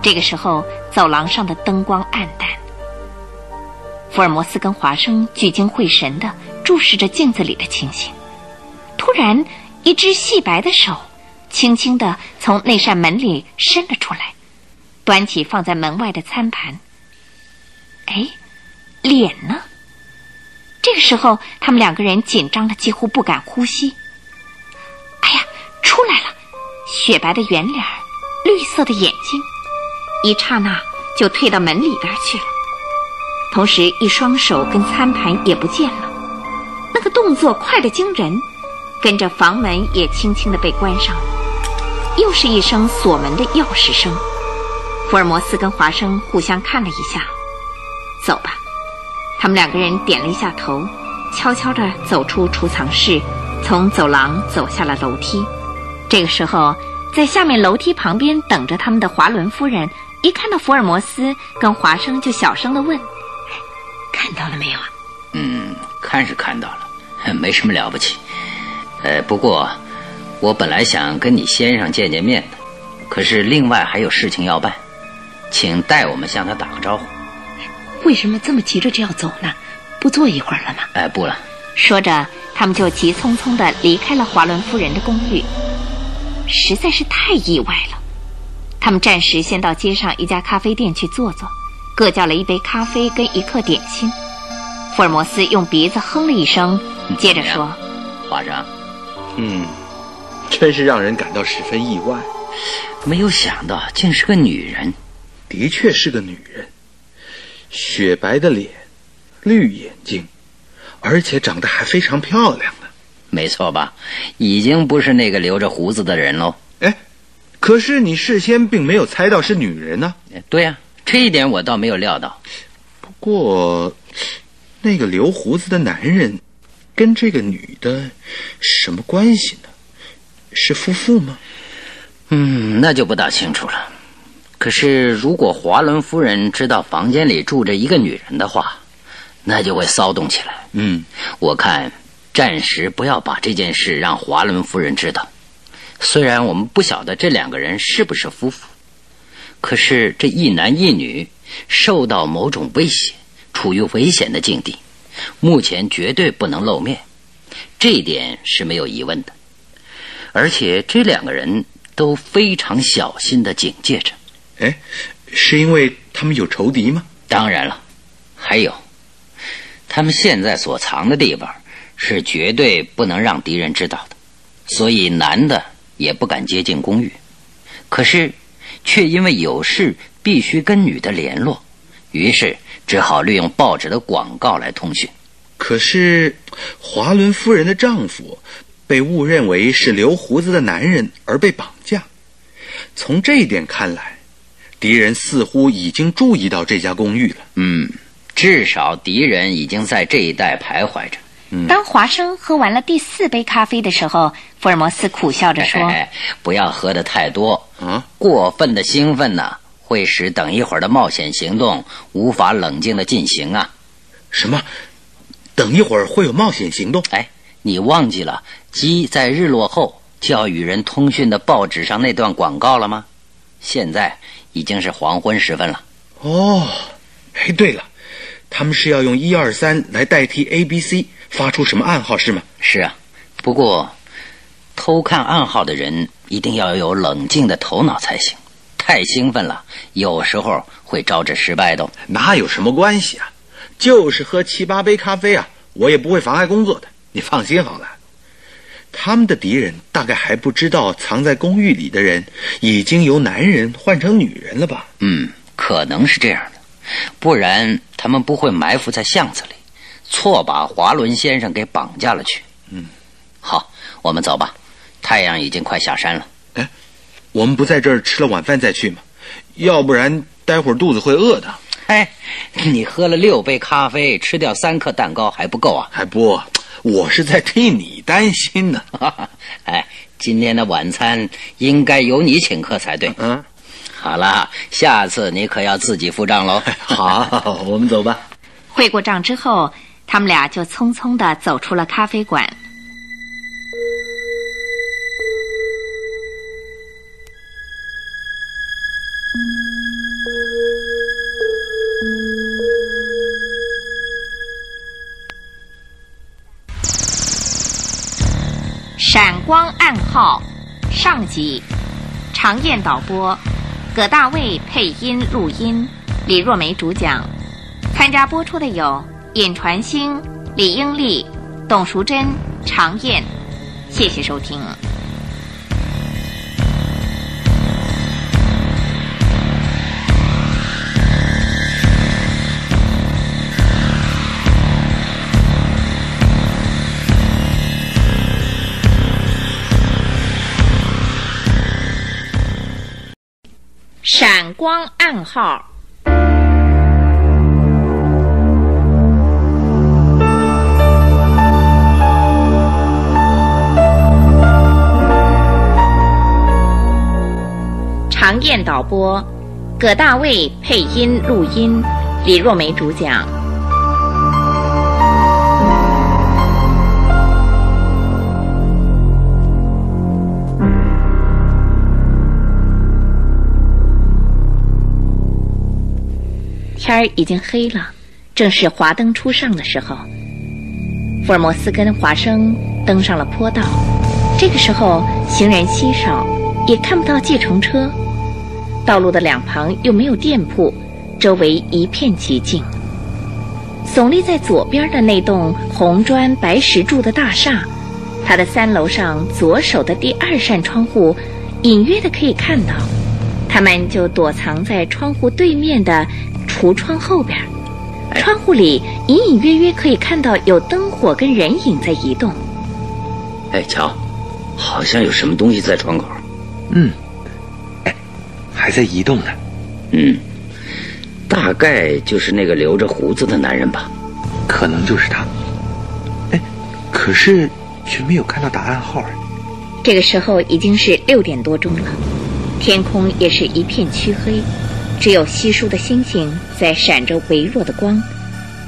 [SPEAKER 1] 这个时候，走廊上的灯光暗淡。福尔摩斯跟华生聚精会神地注视着镜子里的情形。突然，一只细白的手轻轻地从那扇门里伸了出来，端起放在门外的餐盘。哎，脸呢？这个时候，他们两个人紧张的几乎不敢呼吸。哎呀，出来了！雪白的圆脸，绿色的眼睛，一刹那就退到门里边去了。同时，一双手跟餐盘也不见了。那个动作快得惊人，跟着房门也轻轻的被关上了。又是一声锁门的钥匙声。福尔摩斯跟华生互相看了一下，走吧。他们两个人点了一下头，悄悄地走出储藏室，从走廊走下了楼梯。这个时候，在下面楼梯旁边等着他们的华伦夫人一看到福尔摩斯跟华生，就小声的问：“
[SPEAKER 2] 看到了没有啊？”“
[SPEAKER 3] 嗯，看是看到了，没什么了不起。呃，不过我本来想跟你先生见见面的，可是另外还有事情要办，请代我们向他打个招呼。”“
[SPEAKER 2] 为什么这么急着就要走呢？不坐一会儿了吗？”“
[SPEAKER 3] 哎，不了。”
[SPEAKER 1] 说着，他们就急匆匆的离开了华伦夫人的公寓，实在是太意外了。他们暂时先到街上一家咖啡店去坐坐，各叫了一杯咖啡跟一克点心。福尔摩斯用鼻子哼了一声，接着说：“
[SPEAKER 3] 华生，
[SPEAKER 5] 嗯，真是让人感到十分意外，
[SPEAKER 3] 没有想到竟是个女人。
[SPEAKER 5] 的确是个女人，雪白的脸，绿眼睛，而且长得还非常漂亮呢。
[SPEAKER 3] 没错吧？已经不是那个留着胡子的人喽。”
[SPEAKER 5] 哎可是你事先并没有猜到是女人呢？
[SPEAKER 3] 对呀，这一点我倒没有料到。
[SPEAKER 5] 不过，那个留胡子的男人跟这个女的什么关系呢？是夫妇吗？
[SPEAKER 3] 嗯，那就不大清楚了。可是，如果华伦夫人知道房间里住着一个女人的话，那就会骚动起来。
[SPEAKER 5] 嗯，
[SPEAKER 3] 我看暂时不要把这件事让华伦夫人知道。虽然我们不晓得这两个人是不是夫妇，可是这一男一女受到某种威胁，处于危险的境地，目前绝对不能露面，这一点是没有疑问的。而且这两个人都非常小心的警戒着。
[SPEAKER 5] 哎，是因为他们有仇敌吗？
[SPEAKER 3] 当然了，还有，他们现在所藏的地方是绝对不能让敌人知道的，所以男的。也不敢接近公寓，可是，却因为有事必须跟女的联络，于是只好利用报纸的广告来通讯。
[SPEAKER 5] 可是，华伦夫人的丈夫被误认为是留胡子的男人而被绑架。从这一点看来，敌人似乎已经注意到这家公寓了。
[SPEAKER 3] 嗯，至少敌人已经在这一带徘徊着。
[SPEAKER 1] 当华生喝完了第四杯咖啡的时候，福尔摩斯苦笑着说：“
[SPEAKER 3] 不要喝的太多，
[SPEAKER 5] 嗯，
[SPEAKER 3] 过分的兴奋呢，会使等一会儿的冒险行动无法冷静的进行啊。”
[SPEAKER 5] 什么？等一会儿会有冒险行动？
[SPEAKER 3] 哎，你忘记了鸡在日落后就要与人通讯的报纸上那段广告了吗？现在已经是黄昏时分了。
[SPEAKER 5] 哦，哎，对了，他们是要用一二三来代替 A B C。发出什么暗号是吗？
[SPEAKER 3] 是啊，不过偷看暗号的人一定要有冷静的头脑才行。太兴奋了，有时候会招致失败的。
[SPEAKER 5] 哪有什么关系啊？就是喝七八杯咖啡啊，我也不会妨碍工作的。你放心好了。他们的敌人大概还不知道，藏在公寓里的人已经由男人换成女人了吧？
[SPEAKER 3] 嗯，可能是这样的，不然他们不会埋伏在巷子里。错把华伦先生给绑架了去。
[SPEAKER 5] 嗯，
[SPEAKER 3] 好，我们走吧。太阳已经快下山了。
[SPEAKER 5] 哎，我们不在这儿吃了晚饭再去吗？要不然待会儿肚子会饿的。
[SPEAKER 3] 哎，你喝了六杯咖啡，吃掉三颗蛋糕还不够啊？
[SPEAKER 5] 还不，我是在替你担心呢。
[SPEAKER 3] 哎，今天的晚餐应该由你请客才对。
[SPEAKER 5] 嗯，
[SPEAKER 3] 好了，下次你可要自己付账喽。
[SPEAKER 5] 好，我们走吧。
[SPEAKER 1] 汇过账之后。他们俩就匆匆的走出了咖啡馆。闪光暗号上集，常燕导播，葛大卫配音录音，李若梅主讲。参加播出的有。尹传星、李英丽、董淑贞、常燕，谢谢收听。闪光暗号。常燕导播，葛大卫配音录音，李若梅主讲。天儿已经黑了，正是华灯初上的时候。福尔摩斯跟华生登上了坡道，这个时候行人稀少，也看不到计程车。道路的两旁又没有店铺，周围一片寂静。耸立在左边的那栋红砖白石柱的大厦，它的三楼上左手的第二扇窗户，隐约的可以看到，他们就躲藏在窗户对面的橱窗后边。窗户里隐隐约约可以看到有灯火跟人影在移动。
[SPEAKER 3] 哎，瞧，好像有什么东西在窗口。
[SPEAKER 6] 嗯，哎，还在移动呢。
[SPEAKER 3] 嗯，大概就是那个留着胡子的男人吧。
[SPEAKER 6] 可能就是他。哎，可是却没有看到答案号。
[SPEAKER 1] 这个时候已经是六点多钟了，天空也是一片黢黑。只有稀疏的星星在闪着微弱的光。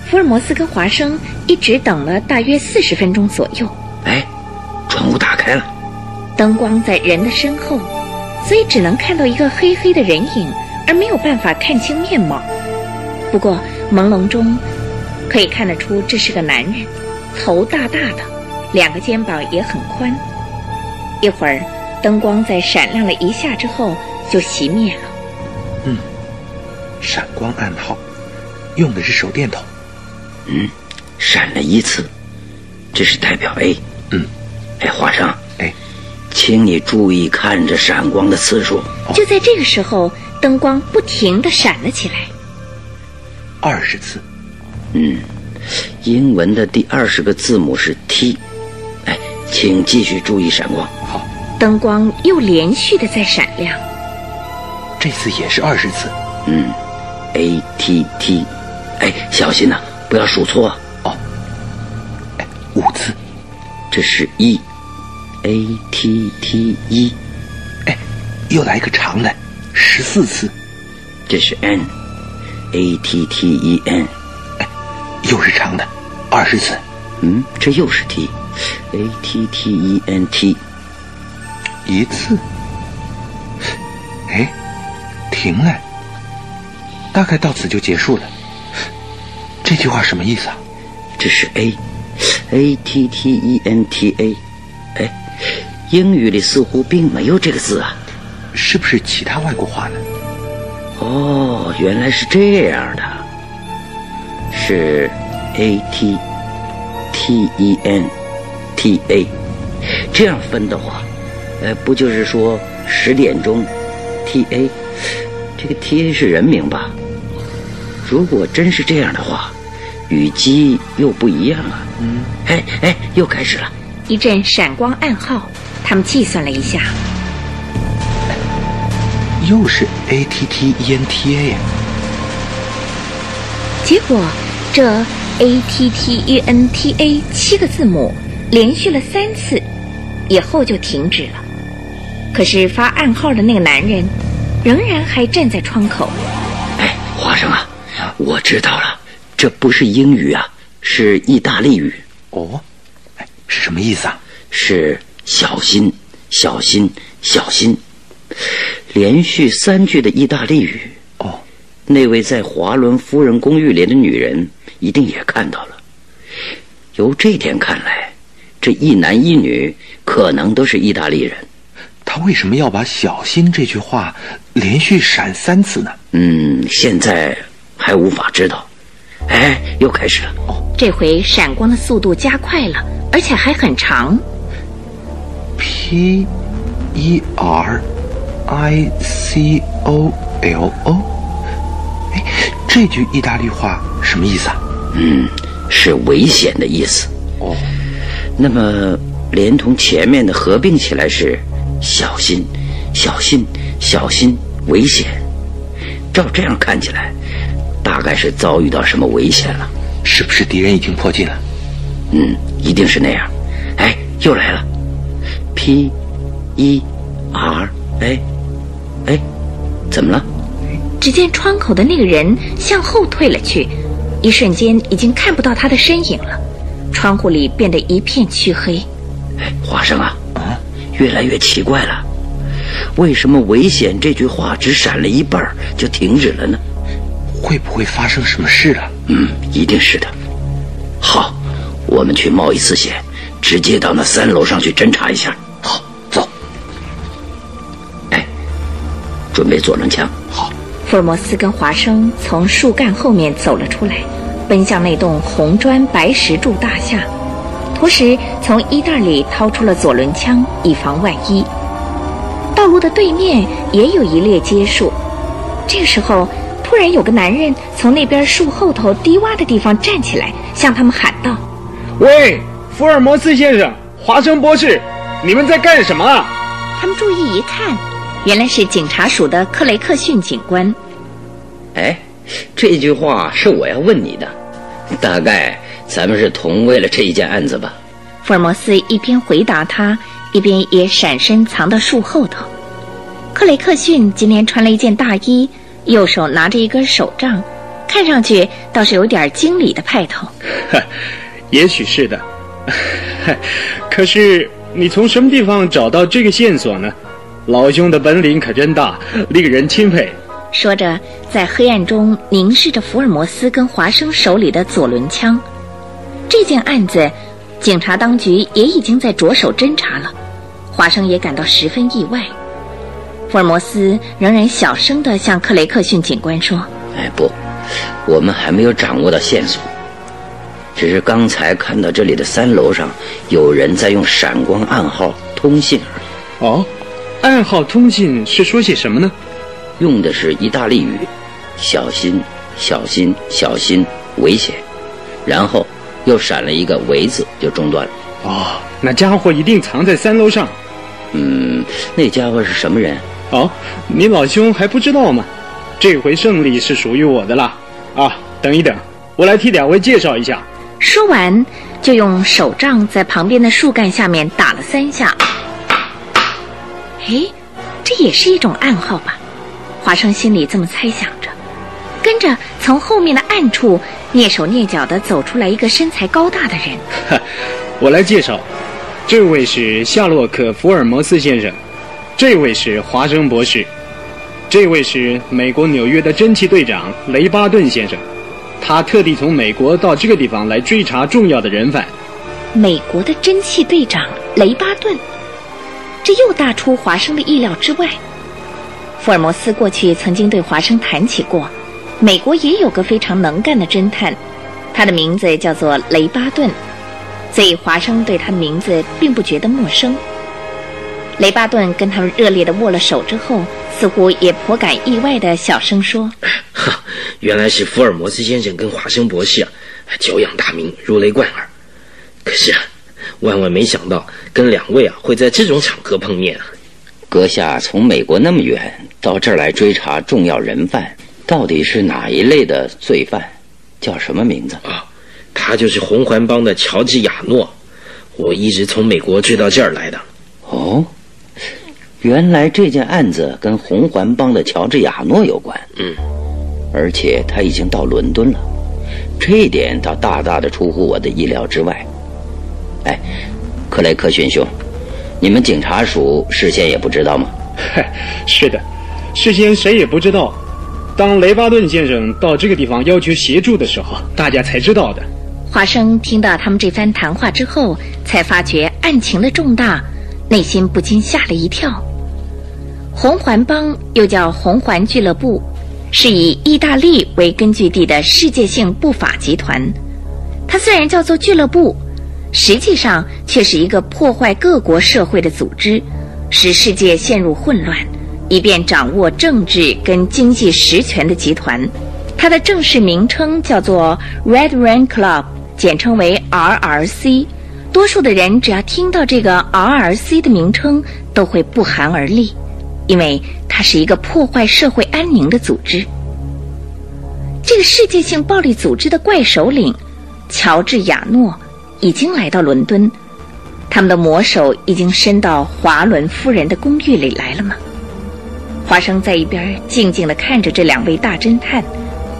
[SPEAKER 1] 福尔摩斯跟华生一直等了大约四十分钟左右。
[SPEAKER 3] 哎，窗户打开了，
[SPEAKER 1] 灯光在人的身后，所以只能看到一个黑黑的人影，而没有办法看清面貌。不过朦胧中可以看得出这是个男人，头大大的，两个肩膀也很宽。一会儿，灯光在闪亮了一下之后就熄灭了。
[SPEAKER 6] 嗯。闪光暗号，用的是手电筒。
[SPEAKER 3] 嗯，闪了一次，这是代表 A。
[SPEAKER 6] 嗯，
[SPEAKER 3] 哎，华生，
[SPEAKER 6] 哎，
[SPEAKER 3] 请你注意看着闪光的次数。
[SPEAKER 1] 就在这个时候，灯光不停的闪了起来，
[SPEAKER 6] 二十次。
[SPEAKER 3] 嗯，英文的第二十个字母是 T。哎，请继续注意闪光。
[SPEAKER 6] 好，
[SPEAKER 1] 灯光又连续的在闪亮，
[SPEAKER 6] 这次也是二十次。
[SPEAKER 3] 嗯。A T T，哎，小心呐，不要数错
[SPEAKER 6] 哦。哎，五次，
[SPEAKER 3] 这是一，A T T 一，
[SPEAKER 6] 哎，又来一个长的，十四次，
[SPEAKER 3] 这是 N，A T T E N，
[SPEAKER 6] 哎，又是长的，二十次，
[SPEAKER 3] 嗯，这又是 T，A T T E N T，
[SPEAKER 6] 一次，哎，停了。大概到此就结束了。这句话什么意思啊？
[SPEAKER 3] 这是 A，A T T E N T A，哎，英语里似乎并没有这个字啊，
[SPEAKER 6] 是不是其他外国话呢？
[SPEAKER 3] 哦，原来是这样的，是 A T T E N T A，这样分的话，呃，不就是说十点钟 T A，这个 T A 是人名吧？如果真是这样的话，语机又不一样啊。
[SPEAKER 6] 嗯，
[SPEAKER 3] 哎哎，又开始了，
[SPEAKER 1] 一阵闪光暗号。他们计算了一下，
[SPEAKER 6] 又是 A T T E N T A 呀
[SPEAKER 1] 结果这 A T T E N T A 七个字母连续了三次，以后就停止了。可是发暗号的那个男人仍然还站在窗口。
[SPEAKER 3] 哎，华生啊！我知道了，这不是英语啊，是意大利语。
[SPEAKER 6] 哦，哎，是什么意思啊？
[SPEAKER 3] 是小心，小心，小心。连续三句的意大利语。
[SPEAKER 6] 哦，
[SPEAKER 3] 那位在华伦夫人公寓里的女人一定也看到了。由这点看来，这一男一女可能都是意大利人。
[SPEAKER 6] 他为什么要把“小心”这句话连续闪三次呢？
[SPEAKER 3] 嗯，现在。还无法知道，哎，又开始了。
[SPEAKER 6] 哦，
[SPEAKER 1] 这回闪光的速度加快了，而且还很长。
[SPEAKER 6] P E R I C O L O，哎，这句意大利话什么意思啊？
[SPEAKER 3] 嗯，是危险的意思。
[SPEAKER 6] 哦，
[SPEAKER 3] 那么连同前面的合并起来是小心，小心，小心，危险。照这样看起来。大概是遭遇到什么危险了，
[SPEAKER 6] 是不是敌人已经迫近了？
[SPEAKER 3] 嗯，一定是那样。哎，又来了，P，E，R，A，哎，怎么了？
[SPEAKER 1] 只见窗口的那个人向后退了去，一瞬间已经看不到他的身影了。窗户里变得一片黢黑。
[SPEAKER 3] 哎，华生啊，啊，越来越奇怪了，为什么危险这句话只闪了一半就停止了呢？
[SPEAKER 5] 会不会发生什么事了？
[SPEAKER 3] 嗯，一定是的。好，我们去冒一次险，直接到那三楼上去侦查一下。
[SPEAKER 5] 好，走。
[SPEAKER 3] 哎，准备左轮枪。
[SPEAKER 5] 好。
[SPEAKER 1] 福尔摩斯跟华生从树干后面走了出来，奔向那栋红砖白石柱大厦，同时从衣袋里掏出了左轮枪，以防万一。道路的对面也有一列街树，这个时候，突然有个男人从那边树后头低洼的地方站起来，向他们喊道：“
[SPEAKER 7] 喂，福尔摩斯先生，华生博士，你们在干什么啊？”
[SPEAKER 1] 他们注意一看。原来是警察署的克雷克逊警官。
[SPEAKER 3] 哎，这句话是我要问你的，大概咱们是同为了这一件案子吧？
[SPEAKER 1] 福尔摩斯一边回答他，一边也闪身藏到树后头。克雷克逊今天穿了一件大衣，右手拿着一根手杖，看上去倒是有点经理的派头。
[SPEAKER 7] 也许是的，可是你从什么地方找到这个线索呢？老兄的本领可真大，令人钦佩。
[SPEAKER 1] 说着，在黑暗中凝视着福尔摩斯跟华生手里的左轮枪。这件案子，警察当局也已经在着手侦查了。华生也感到十分意外。福尔摩斯仍然小声地向克雷克逊警官说：“
[SPEAKER 3] 哎，不，我们还没有掌握到线索，只是刚才看到这里的三楼上有人在用闪光暗号通信而已。”
[SPEAKER 7] 哦。暗号通信是说些什么呢？
[SPEAKER 3] 用的是意大利语，小心，小心，小心，危险。然后又闪了一个“围”字，就中断了。
[SPEAKER 7] 哦，那家伙一定藏在三楼上。
[SPEAKER 3] 嗯，那家伙是什么人？
[SPEAKER 7] 哦，你老兄还不知道吗？这回胜利是属于我的了。啊，等一等，我来替两位介绍一下。
[SPEAKER 1] 说完，就用手杖在旁边的树干下面打了三下。哎，这也是一种暗号吧？华生心里这么猜想着。跟着从后面的暗处蹑手蹑脚的走出来一个身材高大的人。
[SPEAKER 7] 哈，我来介绍，这位是夏洛克·福尔摩斯先生，这位是华生博士，这位是美国纽约的侦缉队长雷巴顿先生，他特地从美国到这个地方来追查重要的人犯。
[SPEAKER 1] 美国的侦缉队长雷巴顿。这又大出华生的意料之外。福尔摩斯过去曾经对华生谈起过，美国也有个非常能干的侦探，他的名字叫做雷巴顿，所以华生对他的名字并不觉得陌生。雷巴顿跟他们热烈地握了手之后，似乎也颇感意外地小声说：“
[SPEAKER 8] 哈，原来是福尔摩斯先生跟华生博士啊，久仰大名，如雷贯耳。可是啊。”万万没想到，跟两位啊会在这种场合碰面啊！
[SPEAKER 3] 阁下从美国那么远到这儿来追查重要人犯，到底是哪一类的罪犯？叫什么名字
[SPEAKER 8] 啊？他就是红环帮的乔治亚诺，我一直从美国追到这儿来的。
[SPEAKER 3] 哦，原来这件案子跟红环帮的乔治亚诺有关。
[SPEAKER 8] 嗯，
[SPEAKER 3] 而且他已经到伦敦了，这一点倒大大的出乎我的意料之外。哎，克雷克逊兄，你们警察署事先也不知道吗？
[SPEAKER 7] 嗨，是的，事先谁也不知道。当雷巴顿先生到这个地方要求协助的时候，大家才知道的。
[SPEAKER 1] 华生听到他们这番谈话之后，才发觉案情的重大，内心不禁吓了一跳。红环帮又叫红环俱乐部，是以意大利为根据地的世界性不法集团。它虽然叫做俱乐部。实际上却是一个破坏各国社会的组织，使世界陷入混乱，以便掌握政治跟经济实权的集团。它的正式名称叫做 Red Rain Club，简称为 RRC。多数的人只要听到这个 RRC 的名称，都会不寒而栗，因为它是一个破坏社会安宁的组织。这个世界性暴力组织的怪首领乔治亚诺。已经来到伦敦，他们的魔手已经伸到华伦夫人的公寓里来了吗？华生在一边静静地看着这两位大侦探，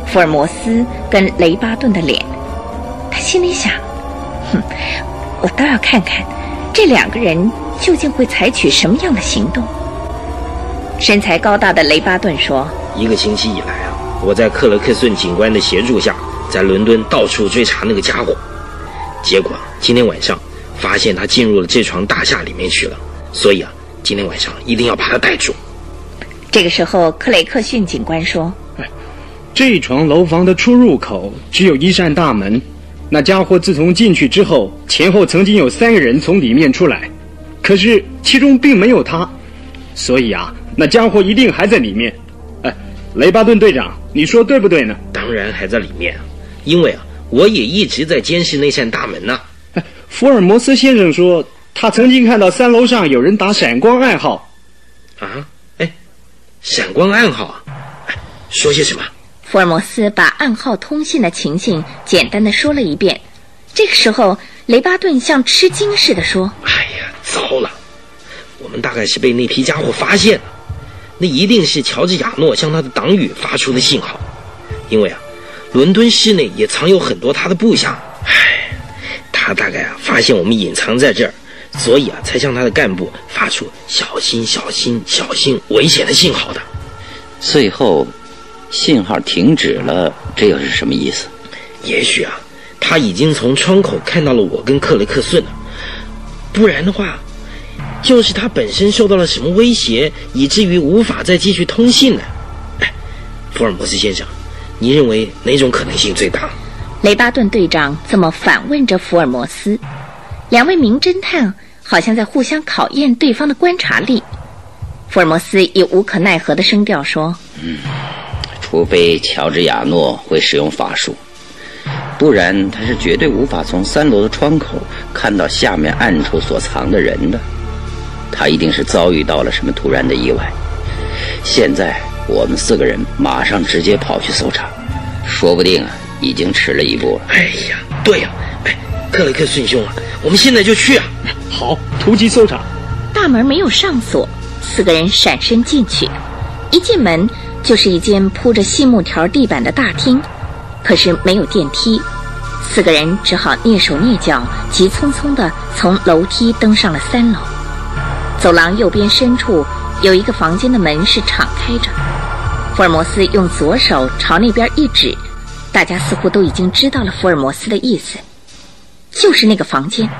[SPEAKER 1] 福尔摩斯跟雷巴顿的脸。他心里想：哼，我倒要看看这两个人究竟会采取什么样的行动。身材高大的雷巴顿说：“
[SPEAKER 8] 一个星期以来啊，我在克勒克逊警官的协助下，在伦敦到处追查那个家伙，结果今天晚上发现他进入了这幢大厦里面去了。所以啊，今天晚上一定要把他逮住。”
[SPEAKER 1] 这个时候，克雷克逊警官说：“
[SPEAKER 7] 这幢楼房的出入口只有一扇大门，那家伙自从进去之后，前后曾经有三个人从里面出来，可是其中并没有他，所以啊，那家伙一定还在里面。哎，雷巴顿队长，你说对不对呢？
[SPEAKER 8] 当然还在里面，因为啊，我也一直在监视那扇大门呢。
[SPEAKER 7] 福尔摩斯先生说，他曾经看到三楼上有人打闪光暗号。
[SPEAKER 8] 啊？哎闪光暗号啊，说些什么？
[SPEAKER 1] 福尔摩斯把暗号通信的情形简单的说了一遍。这个时候，雷巴顿像吃惊似的说：“
[SPEAKER 8] 哎呀，糟了！我们大概是被那批家伙发现了。那一定是乔治亚诺向他的党羽发出的信号，因为啊，伦敦市内也藏有很多他的部下。唉，他大概啊发现我们隐藏在这儿。”所以啊，才向他的干部发出“小心、小心、小心，危险”的信号的。
[SPEAKER 3] 最后，信号停止了，这又是什么意思？
[SPEAKER 8] 也许啊，他已经从窗口看到了我跟克雷克逊了。不然的话，就是他本身受到了什么威胁，以至于无法再继续通信了。哎，福尔摩斯先生，你认为哪种可能性最大？
[SPEAKER 1] 雷巴顿队长这么反问着福尔摩斯。两位名侦探好像在互相考验对方的观察力。福尔摩斯以无可奈何的声调说：“
[SPEAKER 3] 嗯，除非乔治亚诺会使用法术，不然他是绝对无法从三楼的窗口看到下面暗处所藏的人的。他一定是遭遇到了什么突然的意外。现在我们四个人马上直接跑去搜查，说不定啊，已经迟了一步了。”
[SPEAKER 8] 哎呀，对呀，哎，克雷克顺兄啊。我们现在就去啊！
[SPEAKER 7] 好，突击搜查。
[SPEAKER 1] 大门没有上锁，四个人闪身进去。一进门就是一间铺着细木条地板的大厅，可是没有电梯。四个人只好蹑手蹑脚、急匆匆地从楼梯登上了三楼。走廊右边深处有一个房间的门是敞开着。福尔摩斯用左手朝那边一指，大家似乎都已经知道了福尔摩斯的意思。就是那个房间，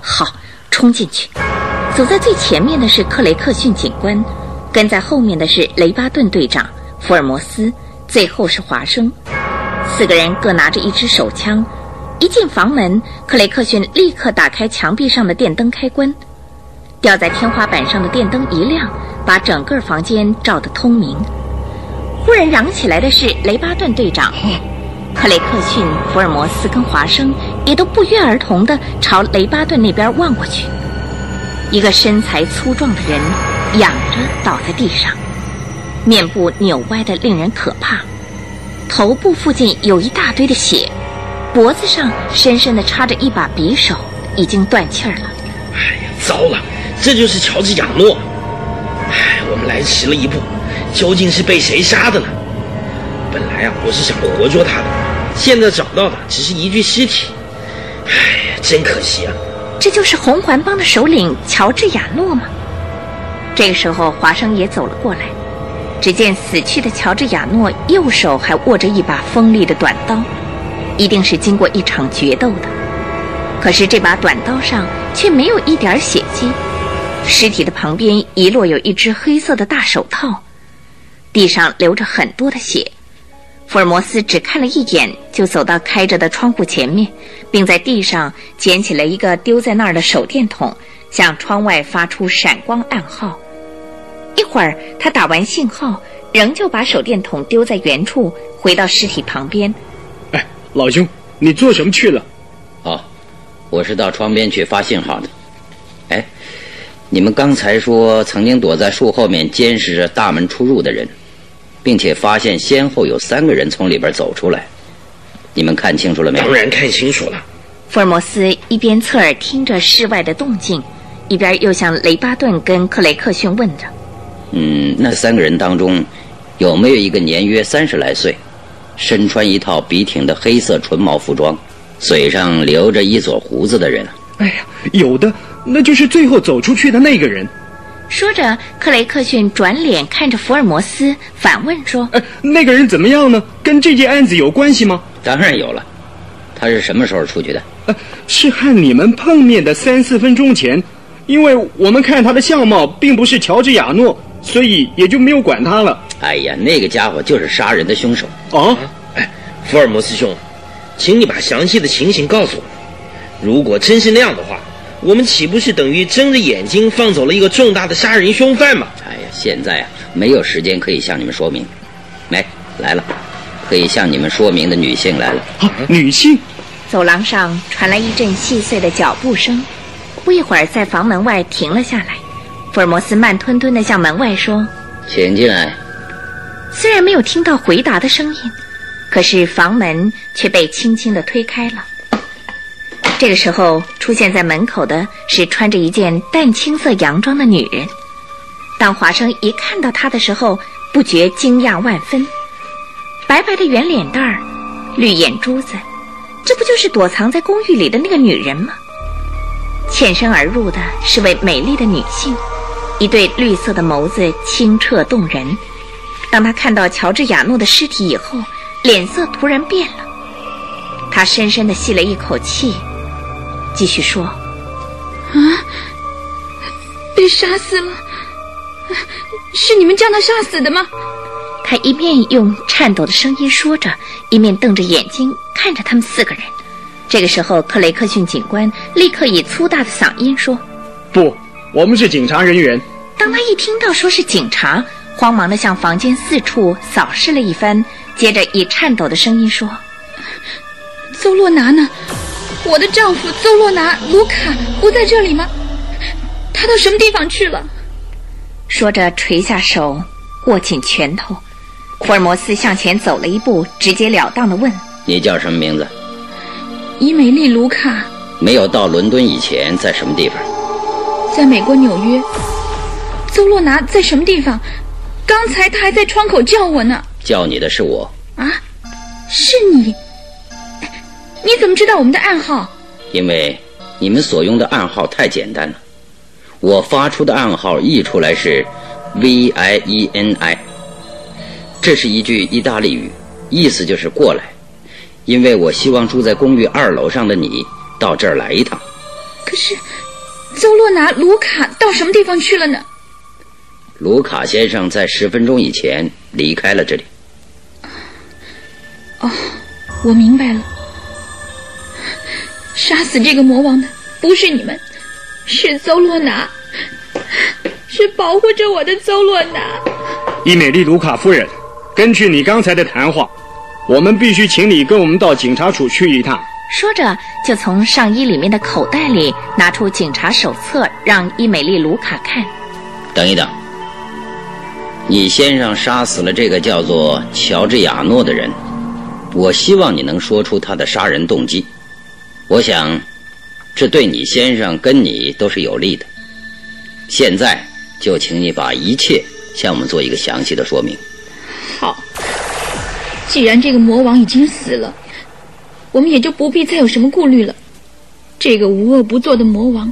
[SPEAKER 1] 好，冲进去。走在最前面的是克雷克逊警官，跟在后面的是雷巴顿队长、福尔摩斯，最后是华生。四个人各拿着一支手枪。一进房门，克雷克逊立刻打开墙壁上的电灯开关，吊在天花板上的电灯一亮，把整个房间照得通明。忽然嚷起来的是雷巴顿队长。克雷克逊、福尔摩斯跟华生也都不约而同地朝雷巴顿那边望过去。一个身材粗壮的人仰着倒在地上，面部扭歪的令人可怕，头部附近有一大堆的血，脖子上深深地插着一把匕首，已经断气儿了。
[SPEAKER 8] 哎呀，糟了，这就是乔治亚诺！哎，我们来迟了一步，究竟是被谁杀的呢？本来啊，我是想活捉他的，现在找到的只是一具尸体。哎呀，真可惜啊！
[SPEAKER 1] 这就是红环帮的首领乔治亚诺吗？这个时候，华生也走了过来。只见死去的乔治亚诺右手还握着一把锋利的短刀，一定是经过一场决斗的。可是这把短刀上却没有一点血迹。尸体的旁边遗落有一只黑色的大手套，地上流着很多的血。福尔摩斯只看了一眼，就走到开着的窗户前面，并在地上捡起了一个丢在那儿的手电筒，向窗外发出闪光暗号。一会儿，他打完信号，仍旧把手电筒丢在原处，回到尸体旁边。
[SPEAKER 7] 哎，老兄，你做什么去了？
[SPEAKER 3] 哦，我是到窗边去发信号的。哎，你们刚才说曾经躲在树后面监视着大门出入的人。并且发现先后有三个人从里边走出来，你们看清楚了没有？
[SPEAKER 8] 当然看清楚了。
[SPEAKER 1] 福尔摩斯一边侧耳听着室外的动静，一边又向雷巴顿跟克雷克逊问着：“
[SPEAKER 3] 嗯，那三个人当中，有没有一个年约三十来岁，身穿一套笔挺的黑色纯毛服装，嘴上留着一撮胡子的人？
[SPEAKER 7] 哎呀，有的，那就是最后走出去的那个人。
[SPEAKER 1] 说着，克雷克逊转脸看着福尔摩斯，反问说：“
[SPEAKER 7] 哎，那个人怎么样呢？跟这件案子有关系吗？”“
[SPEAKER 3] 当然有了。他是什么时候出去的？”“
[SPEAKER 7] 呃，是和你们碰面的三四分钟前。因为我们看他的相貌并不是乔治亚诺，所以也就没有管他了。”“
[SPEAKER 3] 哎呀，那个家伙就是杀人的凶手。”“
[SPEAKER 7] 哦，
[SPEAKER 8] 哎，福尔摩斯兄，请你把详细的情形告诉我。如果真是那样的话。”我们岂不是等于睁着眼睛放走了一个重大的杀人凶犯吗？
[SPEAKER 3] 哎呀，现在啊，没有时间可以向你们说明。来，来了，可以向你们说明的女性来了。
[SPEAKER 7] 啊，女性。
[SPEAKER 1] 走廊上传来一阵细碎的脚步声，不一会儿，在房门外停了下来。福尔摩斯慢吞吞地向门外说：“
[SPEAKER 3] 请进来。”
[SPEAKER 1] 虽然没有听到回答的声音，可是房门却被轻轻地推开了。这个时候，出现在门口的是穿着一件淡青色洋装的女人。当华生一看到她的时候，不觉惊讶万分。白白的圆脸蛋儿，绿眼珠子，这不就是躲藏在公寓里的那个女人吗？欠身而入的是位美丽的女性，一对绿色的眸子清澈动人。当她看到乔治亚诺的尸体以后，脸色突然变了。她深深地吸了一口气。继续说，
[SPEAKER 9] 啊，被杀死了，是你们将他杀死的吗？
[SPEAKER 1] 他一面用颤抖的声音说着，一面瞪着眼睛看着他们四个人。这个时候，克雷克逊警官立刻以粗大的嗓音说：“
[SPEAKER 7] 不，我们是警察人员。”
[SPEAKER 1] 当他一听到说是警察，慌忙的向房间四处扫视了一番，接着以颤抖的声音说：“
[SPEAKER 9] 邹洛拿呢？”我的丈夫邹洛拿卢卡不在这里吗？他到什么地方去了？
[SPEAKER 1] 说着，垂下手，握紧拳头。福尔摩斯向前走了一步，直截了当的问：“
[SPEAKER 3] 你叫什么名字？”
[SPEAKER 9] 伊美丽·卢卡。
[SPEAKER 3] 没有到伦敦以前，在什么地方？
[SPEAKER 9] 在美国纽约。邹洛拿在什么地方？刚才他还在窗口叫我呢。
[SPEAKER 3] 叫你的是我。
[SPEAKER 9] 啊，是你。你怎么知道我们的暗号？
[SPEAKER 3] 因为你们所用的暗号太简单了。我发出的暗号译出来是 V I E N I，这是一句意大利语，意思就是过来。因为我希望住在公寓二楼上的你到这儿来一趟。
[SPEAKER 9] 可是，邹洛拿卢卡到什么地方去了呢？
[SPEAKER 3] 卢卡先生在十分钟以前离开了这里。
[SPEAKER 9] 哦，我明白了。杀死这个魔王的不是你们，是邹洛娜，是保护着我的邹洛娜。
[SPEAKER 7] 伊美丽卢卡夫人，根据你刚才的谈话，我们必须请你跟我们到警察署去一趟。
[SPEAKER 1] 说着，就从上衣里面的口袋里拿出警察手册，让伊美丽卢卡看。
[SPEAKER 3] 等一等，你先生杀死了这个叫做乔治亚诺的人，我希望你能说出他的杀人动机。我想，这对你先生跟你都是有利的。现在就请你把一切向我们做一个详细的说明。
[SPEAKER 9] 好，既然这个魔王已经死了，我们也就不必再有什么顾虑了。这个无恶不作的魔王，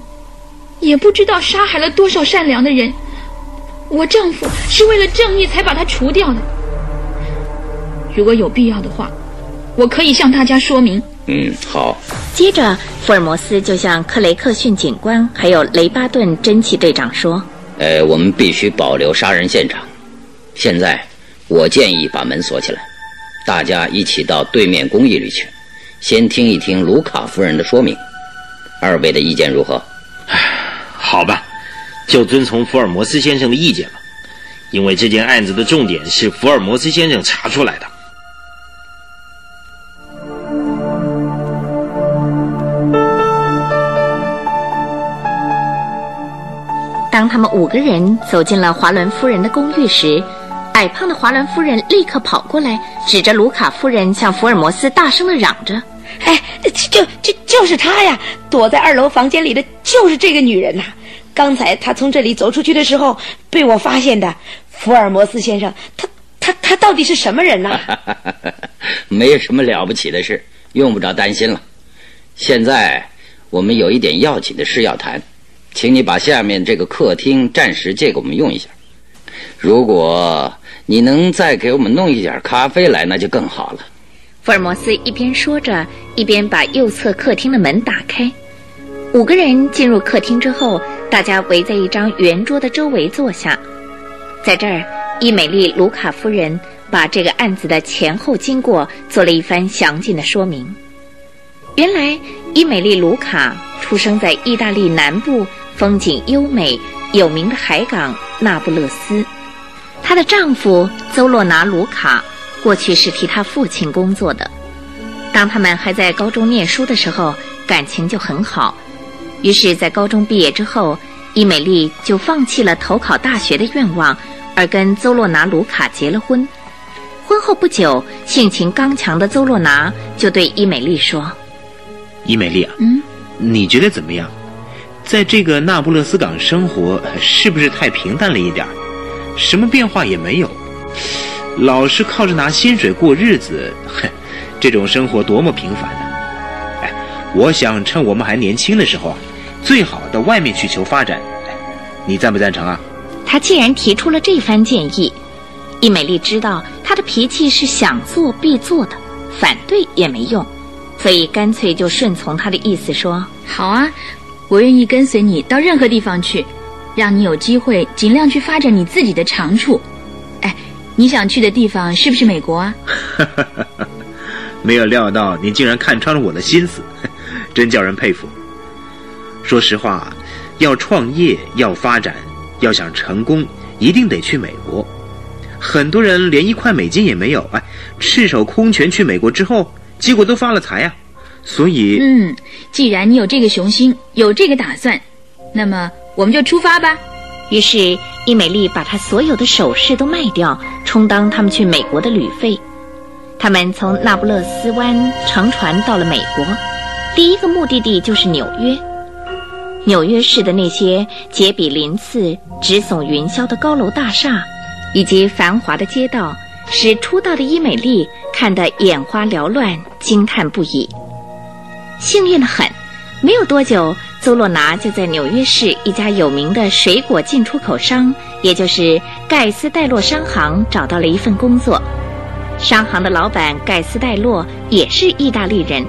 [SPEAKER 9] 也不知道杀害了多少善良的人。我丈夫是为了正义才把他除掉的。如果有必要的话，我可以向大家说明。
[SPEAKER 3] 嗯，好。
[SPEAKER 1] 接着，福尔摩斯就向克雷克逊警官还有雷巴顿侦缉队长说：“
[SPEAKER 3] 呃，我们必须保留杀人现场。现在，我建议把门锁起来，大家一起到对面公寓里去，先听一听卢卡夫人的说明。二位的意见如何？”“
[SPEAKER 8] 好吧，就遵从福尔摩斯先生的意见吧，因为这件案子的重点是福尔摩斯先生查出来的。”
[SPEAKER 1] 他们五个人走进了华伦夫人的公寓时，矮胖的华伦夫人立刻跑过来，指着卢卡夫人向福尔摩斯大声的嚷着：“
[SPEAKER 2] 哎，就就就是她呀！躲在二楼房间里的就是这个女人呐！刚才她从这里走出去的时候被我发现的。福尔摩斯先生，他他他到底是什么人呢？
[SPEAKER 3] 没有什么了不起的事，用不着担心了。现在我们有一点要紧的事要谈，请你把下面这个客厅暂时借给我们用一下。如果你能再给我们弄一点咖啡来，那就更好了。
[SPEAKER 1] 福尔摩斯一边说着，一边把右侧客厅的门打开。五个人进入客厅之后，大家围在一张圆桌的周围坐下。在这儿，伊美丽·卢卡夫人把这个案子的前后经过做了一番详尽的说明。原来，伊美丽·卢卡出生在意大利南部风景优美、有名的海港那不勒斯。她的丈夫邹洛拿·卢卡过去是替她父亲工作的。当他们还在高中念书的时候，感情就很好。于是，在高中毕业之后，伊美丽就放弃了投考大学的愿望。而跟邹洛拿·卢卡结了婚。婚后不久，性情刚强的邹洛拿就对伊美丽说：“
[SPEAKER 10] 伊美丽啊，
[SPEAKER 9] 嗯，
[SPEAKER 10] 你觉得怎么样？在这个那不勒斯港生活是不是太平淡了一点什么变化也没有，老是靠着拿薪水过日子，哼，这种生活多么平凡呢！哎，我想趁我们还年轻的时候啊，最好到外面去求发展。你赞不赞成啊？”
[SPEAKER 1] 他既然提出了这番建议，伊美丽知道他的脾气是想做必做的，反对也没用，所以干脆就顺从他的意思说：“
[SPEAKER 9] 好啊，我愿意跟随你到任何地方去，让你有机会尽量去发展你自己的长处。哎，你想去的地方是不是美国啊？”
[SPEAKER 10] 没有料到你竟然看穿了我的心思，真叫人佩服。说实话，要创业要发展。要想成功，一定得去美国。很多人连一块美金也没有，哎，赤手空拳去美国之后，结果都发了财呀。所以，
[SPEAKER 9] 嗯，既然你有这个雄心，有这个打算，那么我们就出发吧。
[SPEAKER 1] 于是，伊美丽把她所有的首饰都卖掉，充当他们去美国的旅费。他们从那不勒斯湾乘船到了美国，第一个目的地就是纽约。纽约市的那些杰比鳞次、直耸云霄的高楼大厦，以及繁华的街道，使出道的伊美丽看得眼花缭乱，惊叹不已。幸运的很，没有多久，邹洛拿就在纽约市一家有名的水果进出口商，也就是盖斯戴洛商行找到了一份工作。商行的老板盖斯戴洛也是意大利人。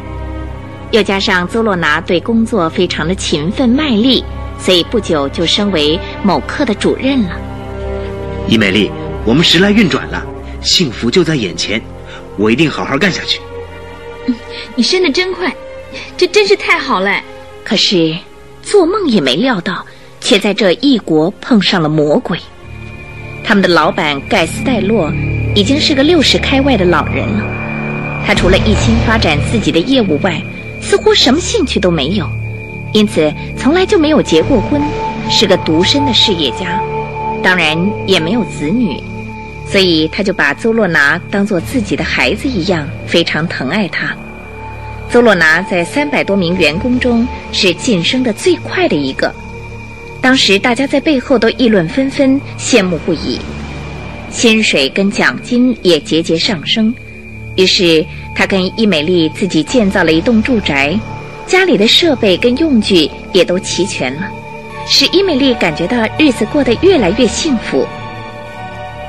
[SPEAKER 1] 又加上邹洛拿对工作非常的勤奋卖力，所以不久就升为某课的主任了。
[SPEAKER 10] 伊美丽，我们时来运转了，幸福就在眼前，我一定好好干下去。
[SPEAKER 9] 嗯，你升的真快，这真是太好了。
[SPEAKER 1] 可是做梦也没料到，却在这异国碰上了魔鬼。他们的老板盖斯戴洛已经是个六十开外的老人了，他除了一心发展自己的业务外，似乎什么兴趣都没有，因此从来就没有结过婚，是个独身的事业家，当然也没有子女，所以他就把邹洛拿当做自己的孩子一样，非常疼爱他。邹洛拿在三百多名员工中是晋升的最快的一个，当时大家在背后都议论纷纷，羡慕不已，薪水跟奖金也节节上升。于是，他跟伊美丽自己建造了一栋住宅，家里的设备跟用具也都齐全了，使伊美丽感觉到日子过得越来越幸福。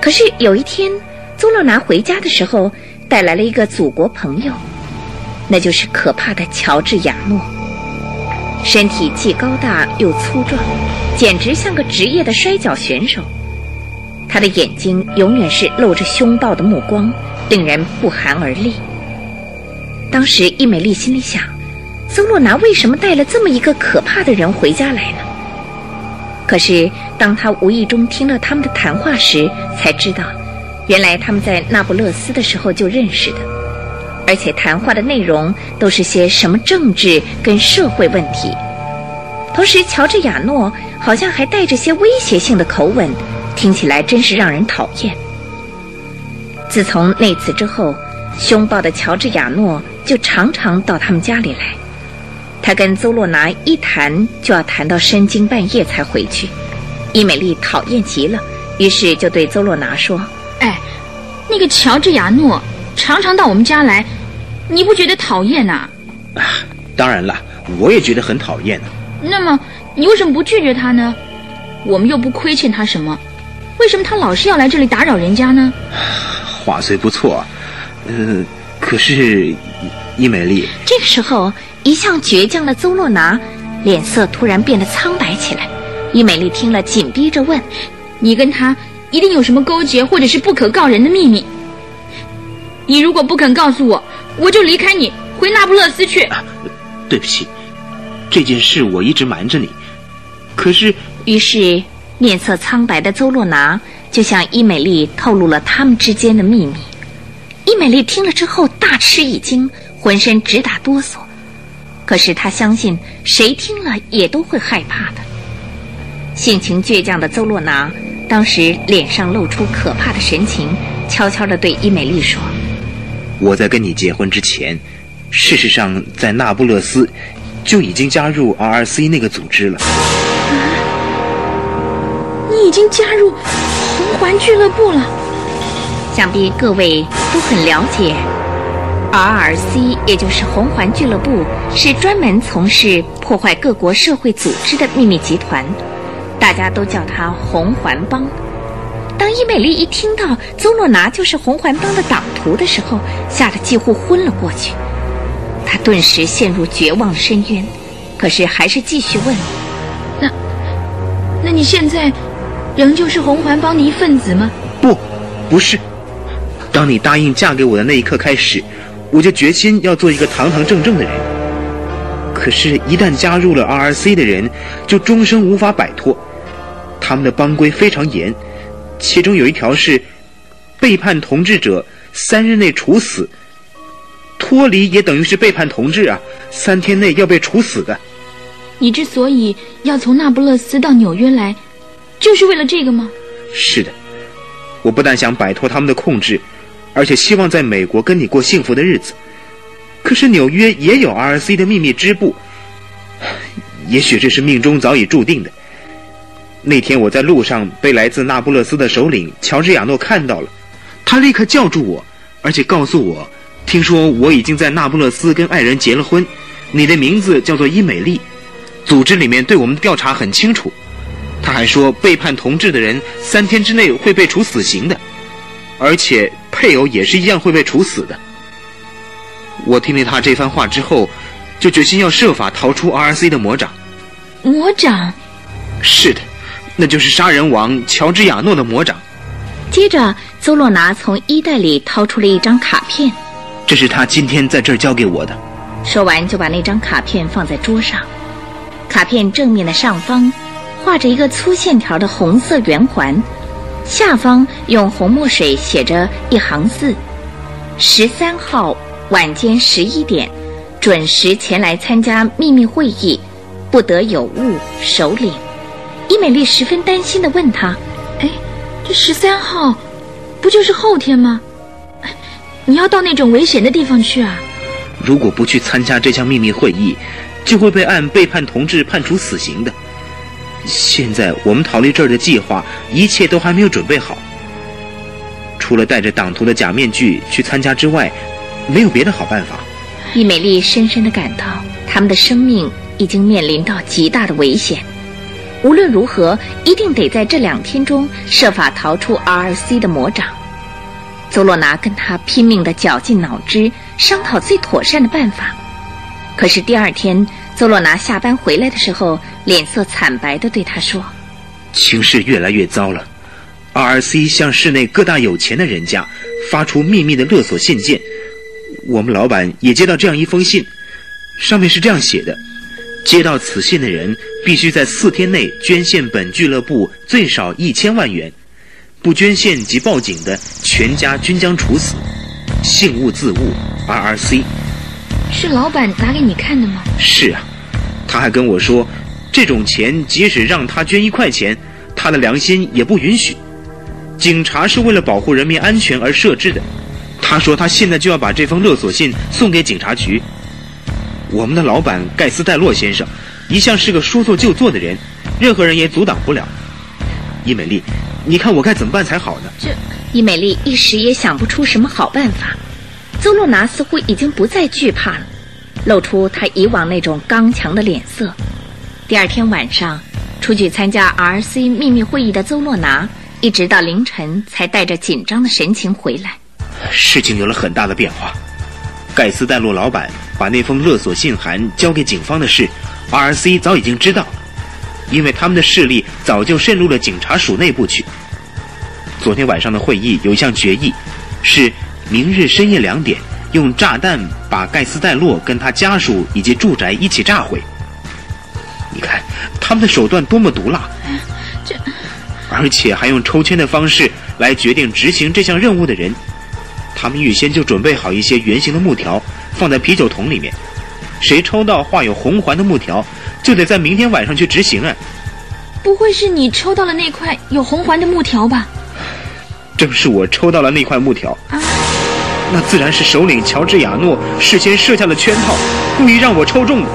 [SPEAKER 1] 可是有一天，邹洛拿回家的时候，带来了一个祖国朋友，那就是可怕的乔治亚诺。身体既高大又粗壮，简直像个职业的摔跤选手。他的眼睛永远是露着凶暴的目光。令人不寒而栗。当时伊美丽心里想：邹洛拿为什么带了这么一个可怕的人回家来呢？可是当他无意中听了他们的谈话时，才知道，原来他们在那不勒斯的时候就认识的，而且谈话的内容都是些什么政治跟社会问题。同时，乔治亚诺好像还带着些威胁性的口吻，听起来真是让人讨厌。自从那次之后，凶暴的乔治亚诺就常常到他们家里来。他跟邹洛拿一谈就要谈到深更半夜才回去。伊美丽讨厌极了，于是就对邹洛拿说：“
[SPEAKER 9] 哎，那个乔治亚诺常常到我们家来，你不觉得讨厌呐、
[SPEAKER 10] 啊，当然了，我也觉得很讨厌呢、
[SPEAKER 9] 那么你为什么不拒绝他呢？我们又不亏欠他什么，为什么他老是要来这里打扰人家呢？
[SPEAKER 10] 话虽不错，呃，可是伊美丽，
[SPEAKER 1] 这个时候，一向倔强的邹洛拿脸色突然变得苍白起来。伊美丽听了，紧逼着问：“
[SPEAKER 9] 你跟他一定有什么勾结，或者是不可告人的秘密？你如果不肯告诉我，我就离开你，回那不勒斯去。
[SPEAKER 10] 啊”对不起，这件事我一直瞒着你。可是，
[SPEAKER 1] 于是面色苍白的邹洛拿就向伊美丽透露了他们之间的秘密。伊美丽听了之后大吃一惊，浑身直打哆嗦。可是她相信，谁听了也都会害怕的。性情倔强的邹洛拿当时脸上露出可怕的神情，悄悄地对伊美丽说：“
[SPEAKER 10] 我在跟你结婚之前，事实上在那不勒斯就已经加入 RRC 那个组织了。”
[SPEAKER 9] 你已经加入红环俱乐部了。
[SPEAKER 1] 想必各位都很了解，RRC 也就是红环俱乐部，是专门从事破坏各国社会组织的秘密集团。大家都叫它红环帮。当伊美丽一听到邹洛拿就是红环帮的党徒的时候，吓得几乎昏了过去。她顿时陷入绝望的深渊，可是还是继续问：“
[SPEAKER 9] 那，那你现在仍旧是红环帮的一份子吗？”“
[SPEAKER 10] 不，不是。当你答应嫁给我的那一刻开始，我就决心要做一个堂堂正正的人。可是，一旦加入了 RRC 的人，就终生无法摆脱。”他们的帮规非常严，其中有一条是：背叛同志者三日内处死。脱离也等于是背叛同志啊，三天内要被处死的。
[SPEAKER 9] 你之所以要从那不勒斯到纽约来，就是为了这个吗？
[SPEAKER 10] 是的，我不但想摆脱他们的控制，而且希望在美国跟你过幸福的日子。可是纽约也有 RC 的秘密支部，也许这是命中早已注定的。那天我在路上被来自那不勒斯的首领乔治亚诺看到了，他立刻叫住我，而且告诉我，听说我已经在那不勒斯跟爱人结了婚，你的名字叫做伊美丽，组织里面对我们的调查很清楚。他还说背叛同志的人三天之内会被处死刑的，而且配偶也是一样会被处死的。我听了他这番话之后，就决心要设法逃出 RC 的魔掌。
[SPEAKER 9] 魔掌？
[SPEAKER 10] 是的。那就是杀人王乔治亚诺的魔掌。
[SPEAKER 1] 接着，邹洛拿从衣袋里掏出了一张卡片，
[SPEAKER 10] 这是他今天在这儿交给我的。
[SPEAKER 1] 说完，就把那张卡片放在桌上。卡片正面的上方画着一个粗线条的红色圆环，下方用红墨水写着一行字：“十三号晚间十一点，准时前来参加秘密会议，不得有误。首领。”伊美丽十分担心的问他：“
[SPEAKER 9] 哎，这十三号不就是后天吗？你要到那种危险的地方去啊？
[SPEAKER 10] 如果不去参加这项秘密会议，就会被按背叛同志判处死刑的。现在我们逃离这儿的计划，一切都还没有准备好。除了戴着党徒的假面具去参加之外，没有别的好办法。”
[SPEAKER 1] 伊美丽深深的感到，他们的生命已经面临到极大的危险。无论如何，一定得在这两天中设法逃出 RRC 的魔掌。邹洛拿跟他拼命地绞尽脑汁，商讨最妥善的办法。可是第二天，邹洛拿下班回来的时候，脸色惨白地对他说：“
[SPEAKER 10] 情势越来越糟了。RRC 向市内各大有钱的人家发出秘密的勒索信件，我们老板也接到这样一封信，上面是这样写的。”接到此信的人必须在四天内捐献本俱乐部最少一千万元，不捐献及报警的，全家均将处死。信勿自误，RRC。
[SPEAKER 9] 是老板拿给你看的吗？
[SPEAKER 10] 是啊，他还跟我说，这种钱即使让他捐一块钱，他的良心也不允许。警察是为了保护人民安全而设置的。他说他现在就要把这封勒索信送给警察局。我们的老板盖斯戴洛先生一向是个说做就做的人，任何人也阻挡不了。伊美丽，你看我该怎么办才好呢？
[SPEAKER 1] 这伊美丽一时也想不出什么好办法。邹洛拿似乎已经不再惧怕了，露出他以往那种刚强的脸色。第二天晚上，出去参加 RC 秘密会议的邹洛拿，一直到凌晨才带着紧张的神情回来。
[SPEAKER 10] 事情有了很大的变化。盖斯戴洛老板把那封勒索信函交给警方的事，RC 早已经知道了，因为他们的势力早就渗入了警察署内部去。昨天晚上的会议有一项决议，是明日深夜两点用炸弹把盖斯戴洛跟他家属以及住宅一起炸毁。你看他们的手段多么毒辣！
[SPEAKER 9] 这，
[SPEAKER 10] 而且还用抽签的方式来决定执行这项任务的人。他们预先就准备好一些圆形的木条，放在啤酒桶里面。谁抽到画有红环的木条，就得在明天晚上去执行啊！
[SPEAKER 9] 不会是你抽到了那块有红环的木条吧？
[SPEAKER 10] 正是我抽到了那块木条。
[SPEAKER 9] 啊！
[SPEAKER 10] 那自然是首领乔治亚诺事先设下了圈套，故意让我抽中的。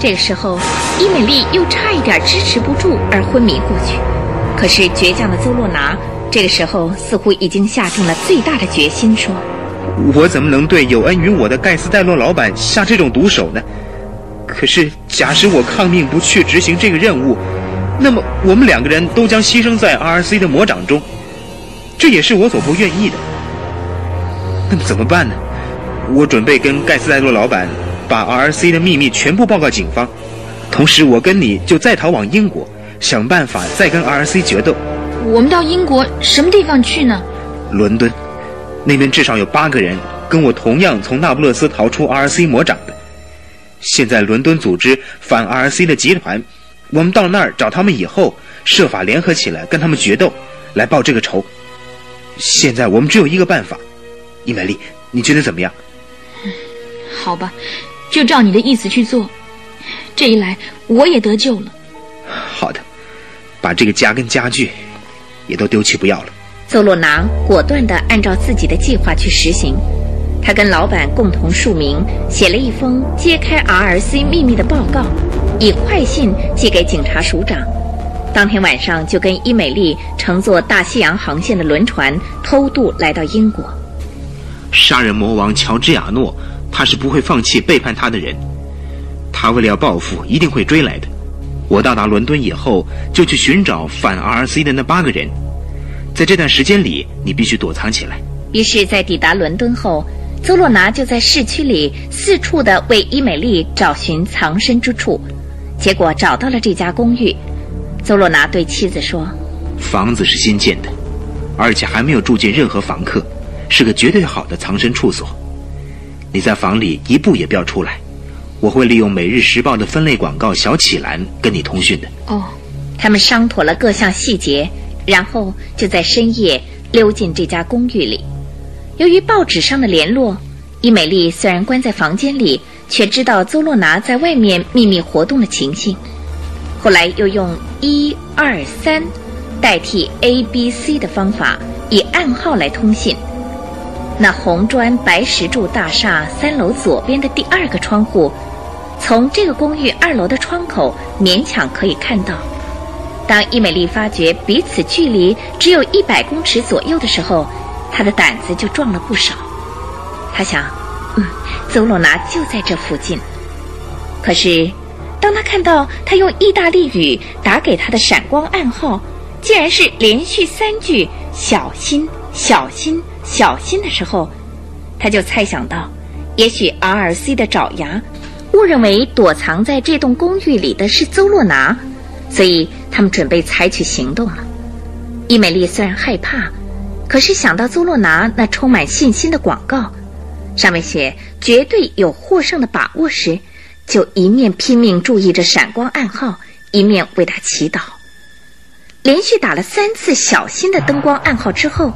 [SPEAKER 1] 这个时候，伊美丽又差一点支持不住而昏迷过去。可是倔强的邹洛拿。这个时候，似乎已经下定了最大的决心，说：“
[SPEAKER 10] 我怎么能对有恩于我的盖斯戴洛老板下这种毒手呢？可是，假使我抗命不去执行这个任务，那么我们两个人都将牺牲在 RC 的魔掌中，这也是我所不愿意的。那么怎么办呢？我准备跟盖斯戴洛老板把 RC 的秘密全部报告警方，同时我跟你就再逃往英国，想办法再跟 RC 决斗。”
[SPEAKER 9] 我们到英国什么地方去呢？
[SPEAKER 10] 伦敦，那边至少有八个人跟我同样从那不勒斯逃出 RC 魔掌的。现在伦敦组织反 RC 的集团，我们到那儿找他们以后，设法联合起来跟他们决斗，来报这个仇。现在我们只有一个办法，伊美丽，你觉得怎么样？
[SPEAKER 9] 好吧，就照你的意思去做。这一来，我也得救了。
[SPEAKER 10] 好的，把这个家跟家具。也都丢弃不要了。
[SPEAKER 1] 邹洛拿果断地按照自己的计划去实行，他跟老板共同署名，写了一封揭开 RC 秘密的报告，以快信寄给警察署长。当天晚上就跟伊美丽乘坐大西洋航线的轮船偷渡来到英国。
[SPEAKER 10] 杀人魔王乔治亚诺，他是不会放弃背叛他的人，他为了要报复，一定会追来的。我到达伦敦以后，就去寻找反 RC 的那八个人。在这段时间里，你必须躲藏起来。
[SPEAKER 1] 于是，在抵达伦敦后，邹洛拿就在市区里四处的为伊美丽找寻藏身之处，结果找到了这家公寓。邹洛拿对妻子说：“
[SPEAKER 10] 房子是新建的，而且还没有住进任何房客，是个绝对好的藏身处所。你在房里一步也不要出来。”我会利用《每日时报》的分类广告小启栏跟你通讯的。
[SPEAKER 1] 哦，他们商妥了各项细节，然后就在深夜溜进这家公寓里。由于报纸上的联络，伊美丽虽然关在房间里，却知道邹洛拿在外面秘密活动的情形。后来又用一二三代替 A B C 的方法，以暗号来通信。那红砖白石柱大厦三楼左边的第二个窗户。从这个公寓二楼的窗口勉强可以看到。当伊美丽发觉彼此距离只有一百公尺左右的时候，她的胆子就壮了不少。她想，嗯，邹洛拿就在这附近。可是，当她看到他用意大利语打给她的闪光暗号，竟然是连续三句“小心，小心，小心”的时候，她就猜想到，也许 R.C 的爪牙。误认为躲藏在这栋公寓里的是邹洛拿，所以他们准备采取行动了。伊美丽虽然害怕，可是想到邹洛拿那充满信心的广告，上面写绝对有获胜的把握时，就一面拼命注意着闪光暗号，一面为他祈祷。连续打了三次小心的灯光暗号之后，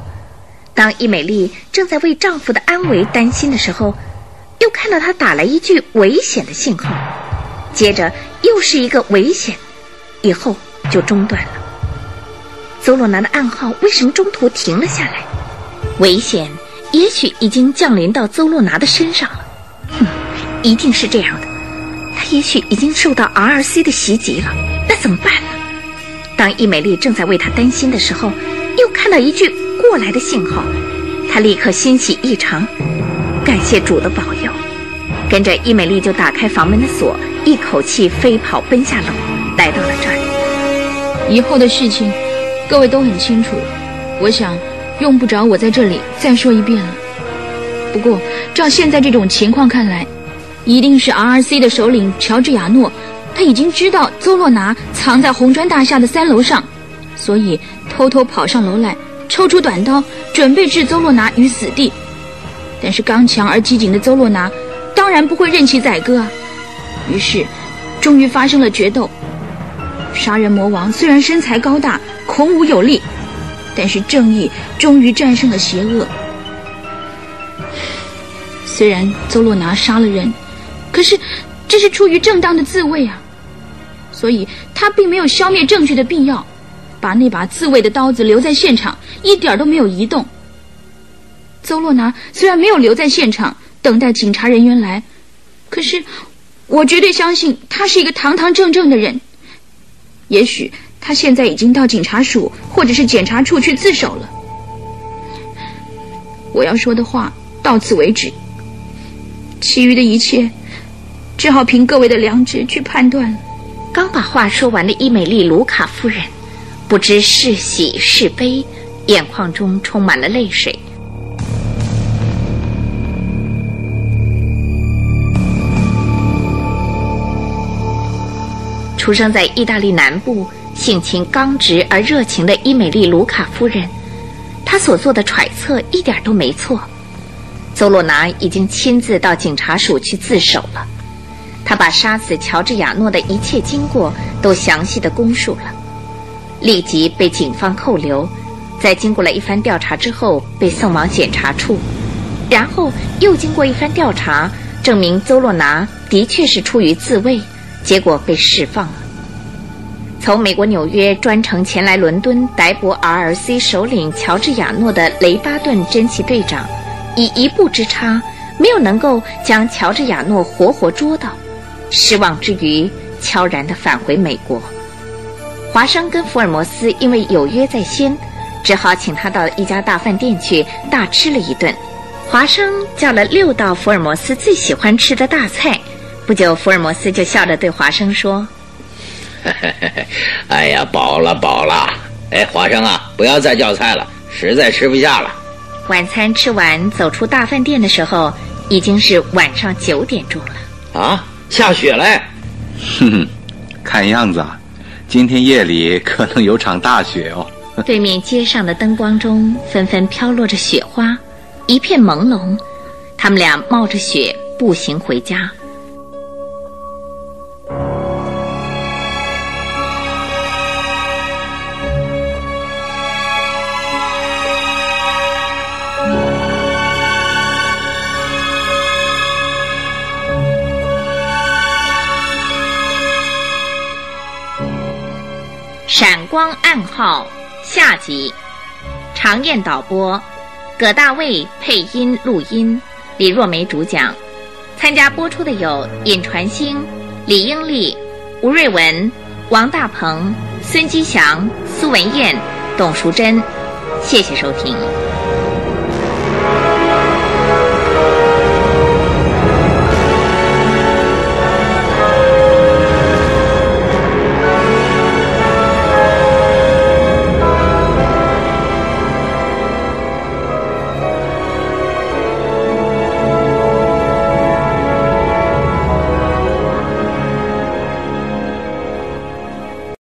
[SPEAKER 1] 当伊美丽正在为丈夫的安危担心的时候。又看到他打来一句危险的信号，接着又是一个危险，以后就中断了。邹洛拿的暗号为什么中途停了下来？危险也许已经降临到邹洛拿的身上了。一定是这样的。他也许已经受到 R.C 的袭击了，那怎么办呢？当伊美丽正在为他担心的时候，又看到一句过来的信号，他立刻欣喜异常，感谢主的保佑。跟着伊美丽就打开房门的锁，一口气飞跑奔下楼，来到了这儿。
[SPEAKER 9] 以后的事情，各位都很清楚，我想用不着我在这里再说一遍了。不过，照现在这种情况看来，一定是 R.C 的首领乔治亚诺，他已经知道邹洛拿藏在红砖大厦的三楼上，所以偷偷跑上楼来，抽出短刀，准备置邹洛拿于死地。但是刚强而机警的邹洛拿，当然不会任其宰割啊。于是，终于发生了决斗。杀人魔王虽然身材高大，孔武有力，但是正义终于战胜了邪恶。虽然邹洛拿杀了人。可是，这是出于正当的自卫啊，所以他并没有消灭证据的必要，把那把自卫的刀子留在现场，一点都没有移动。邹洛拿虽然没有留在现场等待警察人员来，可是我绝对相信他是一个堂堂正正的人。也许他现在已经到警察署或者是检察处去自首了。我要说的话到此为止，其余的一切。只好凭各位的良知去判断了。
[SPEAKER 1] 刚把话说完的伊美丽·卢卡夫人，不知是喜是悲，眼眶中充满了泪水。出生在意大利南部、性情刚直而热情的伊美丽·卢卡夫人，她所做的揣测一点都没错。邹洛拿已经亲自到警察署去自首了。他把杀死乔治亚诺的一切经过都详细的供述了，立即被警方扣留，在经过了一番调查之后被送往检察处，然后又经过一番调查，证明邹洛拿的确是出于自卫，结果被释放了。从美国纽约专程前来伦敦逮捕 R.C 首领乔治亚诺的雷巴顿侦缉队长，以一步之差，没有能够将乔治亚诺活活捉到。失望之余，悄然地返回美国。华生跟福尔摩斯因为有约在先，只好请他到一家大饭店去大吃了一顿。华生叫了六道福尔摩斯最喜欢吃的大菜。不久，福尔摩斯就笑着对华生说：“
[SPEAKER 3] 哎呀，饱了饱了！哎，华生啊，不要再叫菜了，实在吃不下了。”
[SPEAKER 1] 晚餐吃完，走出大饭店的时候，已经是晚上九点钟了。
[SPEAKER 3] 啊！下雪嘞！
[SPEAKER 5] 哼哼，看样子啊，今天夜里可能有场大雪哦。
[SPEAKER 1] 对面街上的灯光中纷纷飘落着雪花，一片朦胧。他们俩冒着雪步行回家。闪光暗号下集，常燕导播，葛大卫配音录音，李若梅主讲。参加播出的有尹传星、李英丽、吴瑞文、王大鹏、孙基祥、苏文燕、董淑珍。谢谢收听。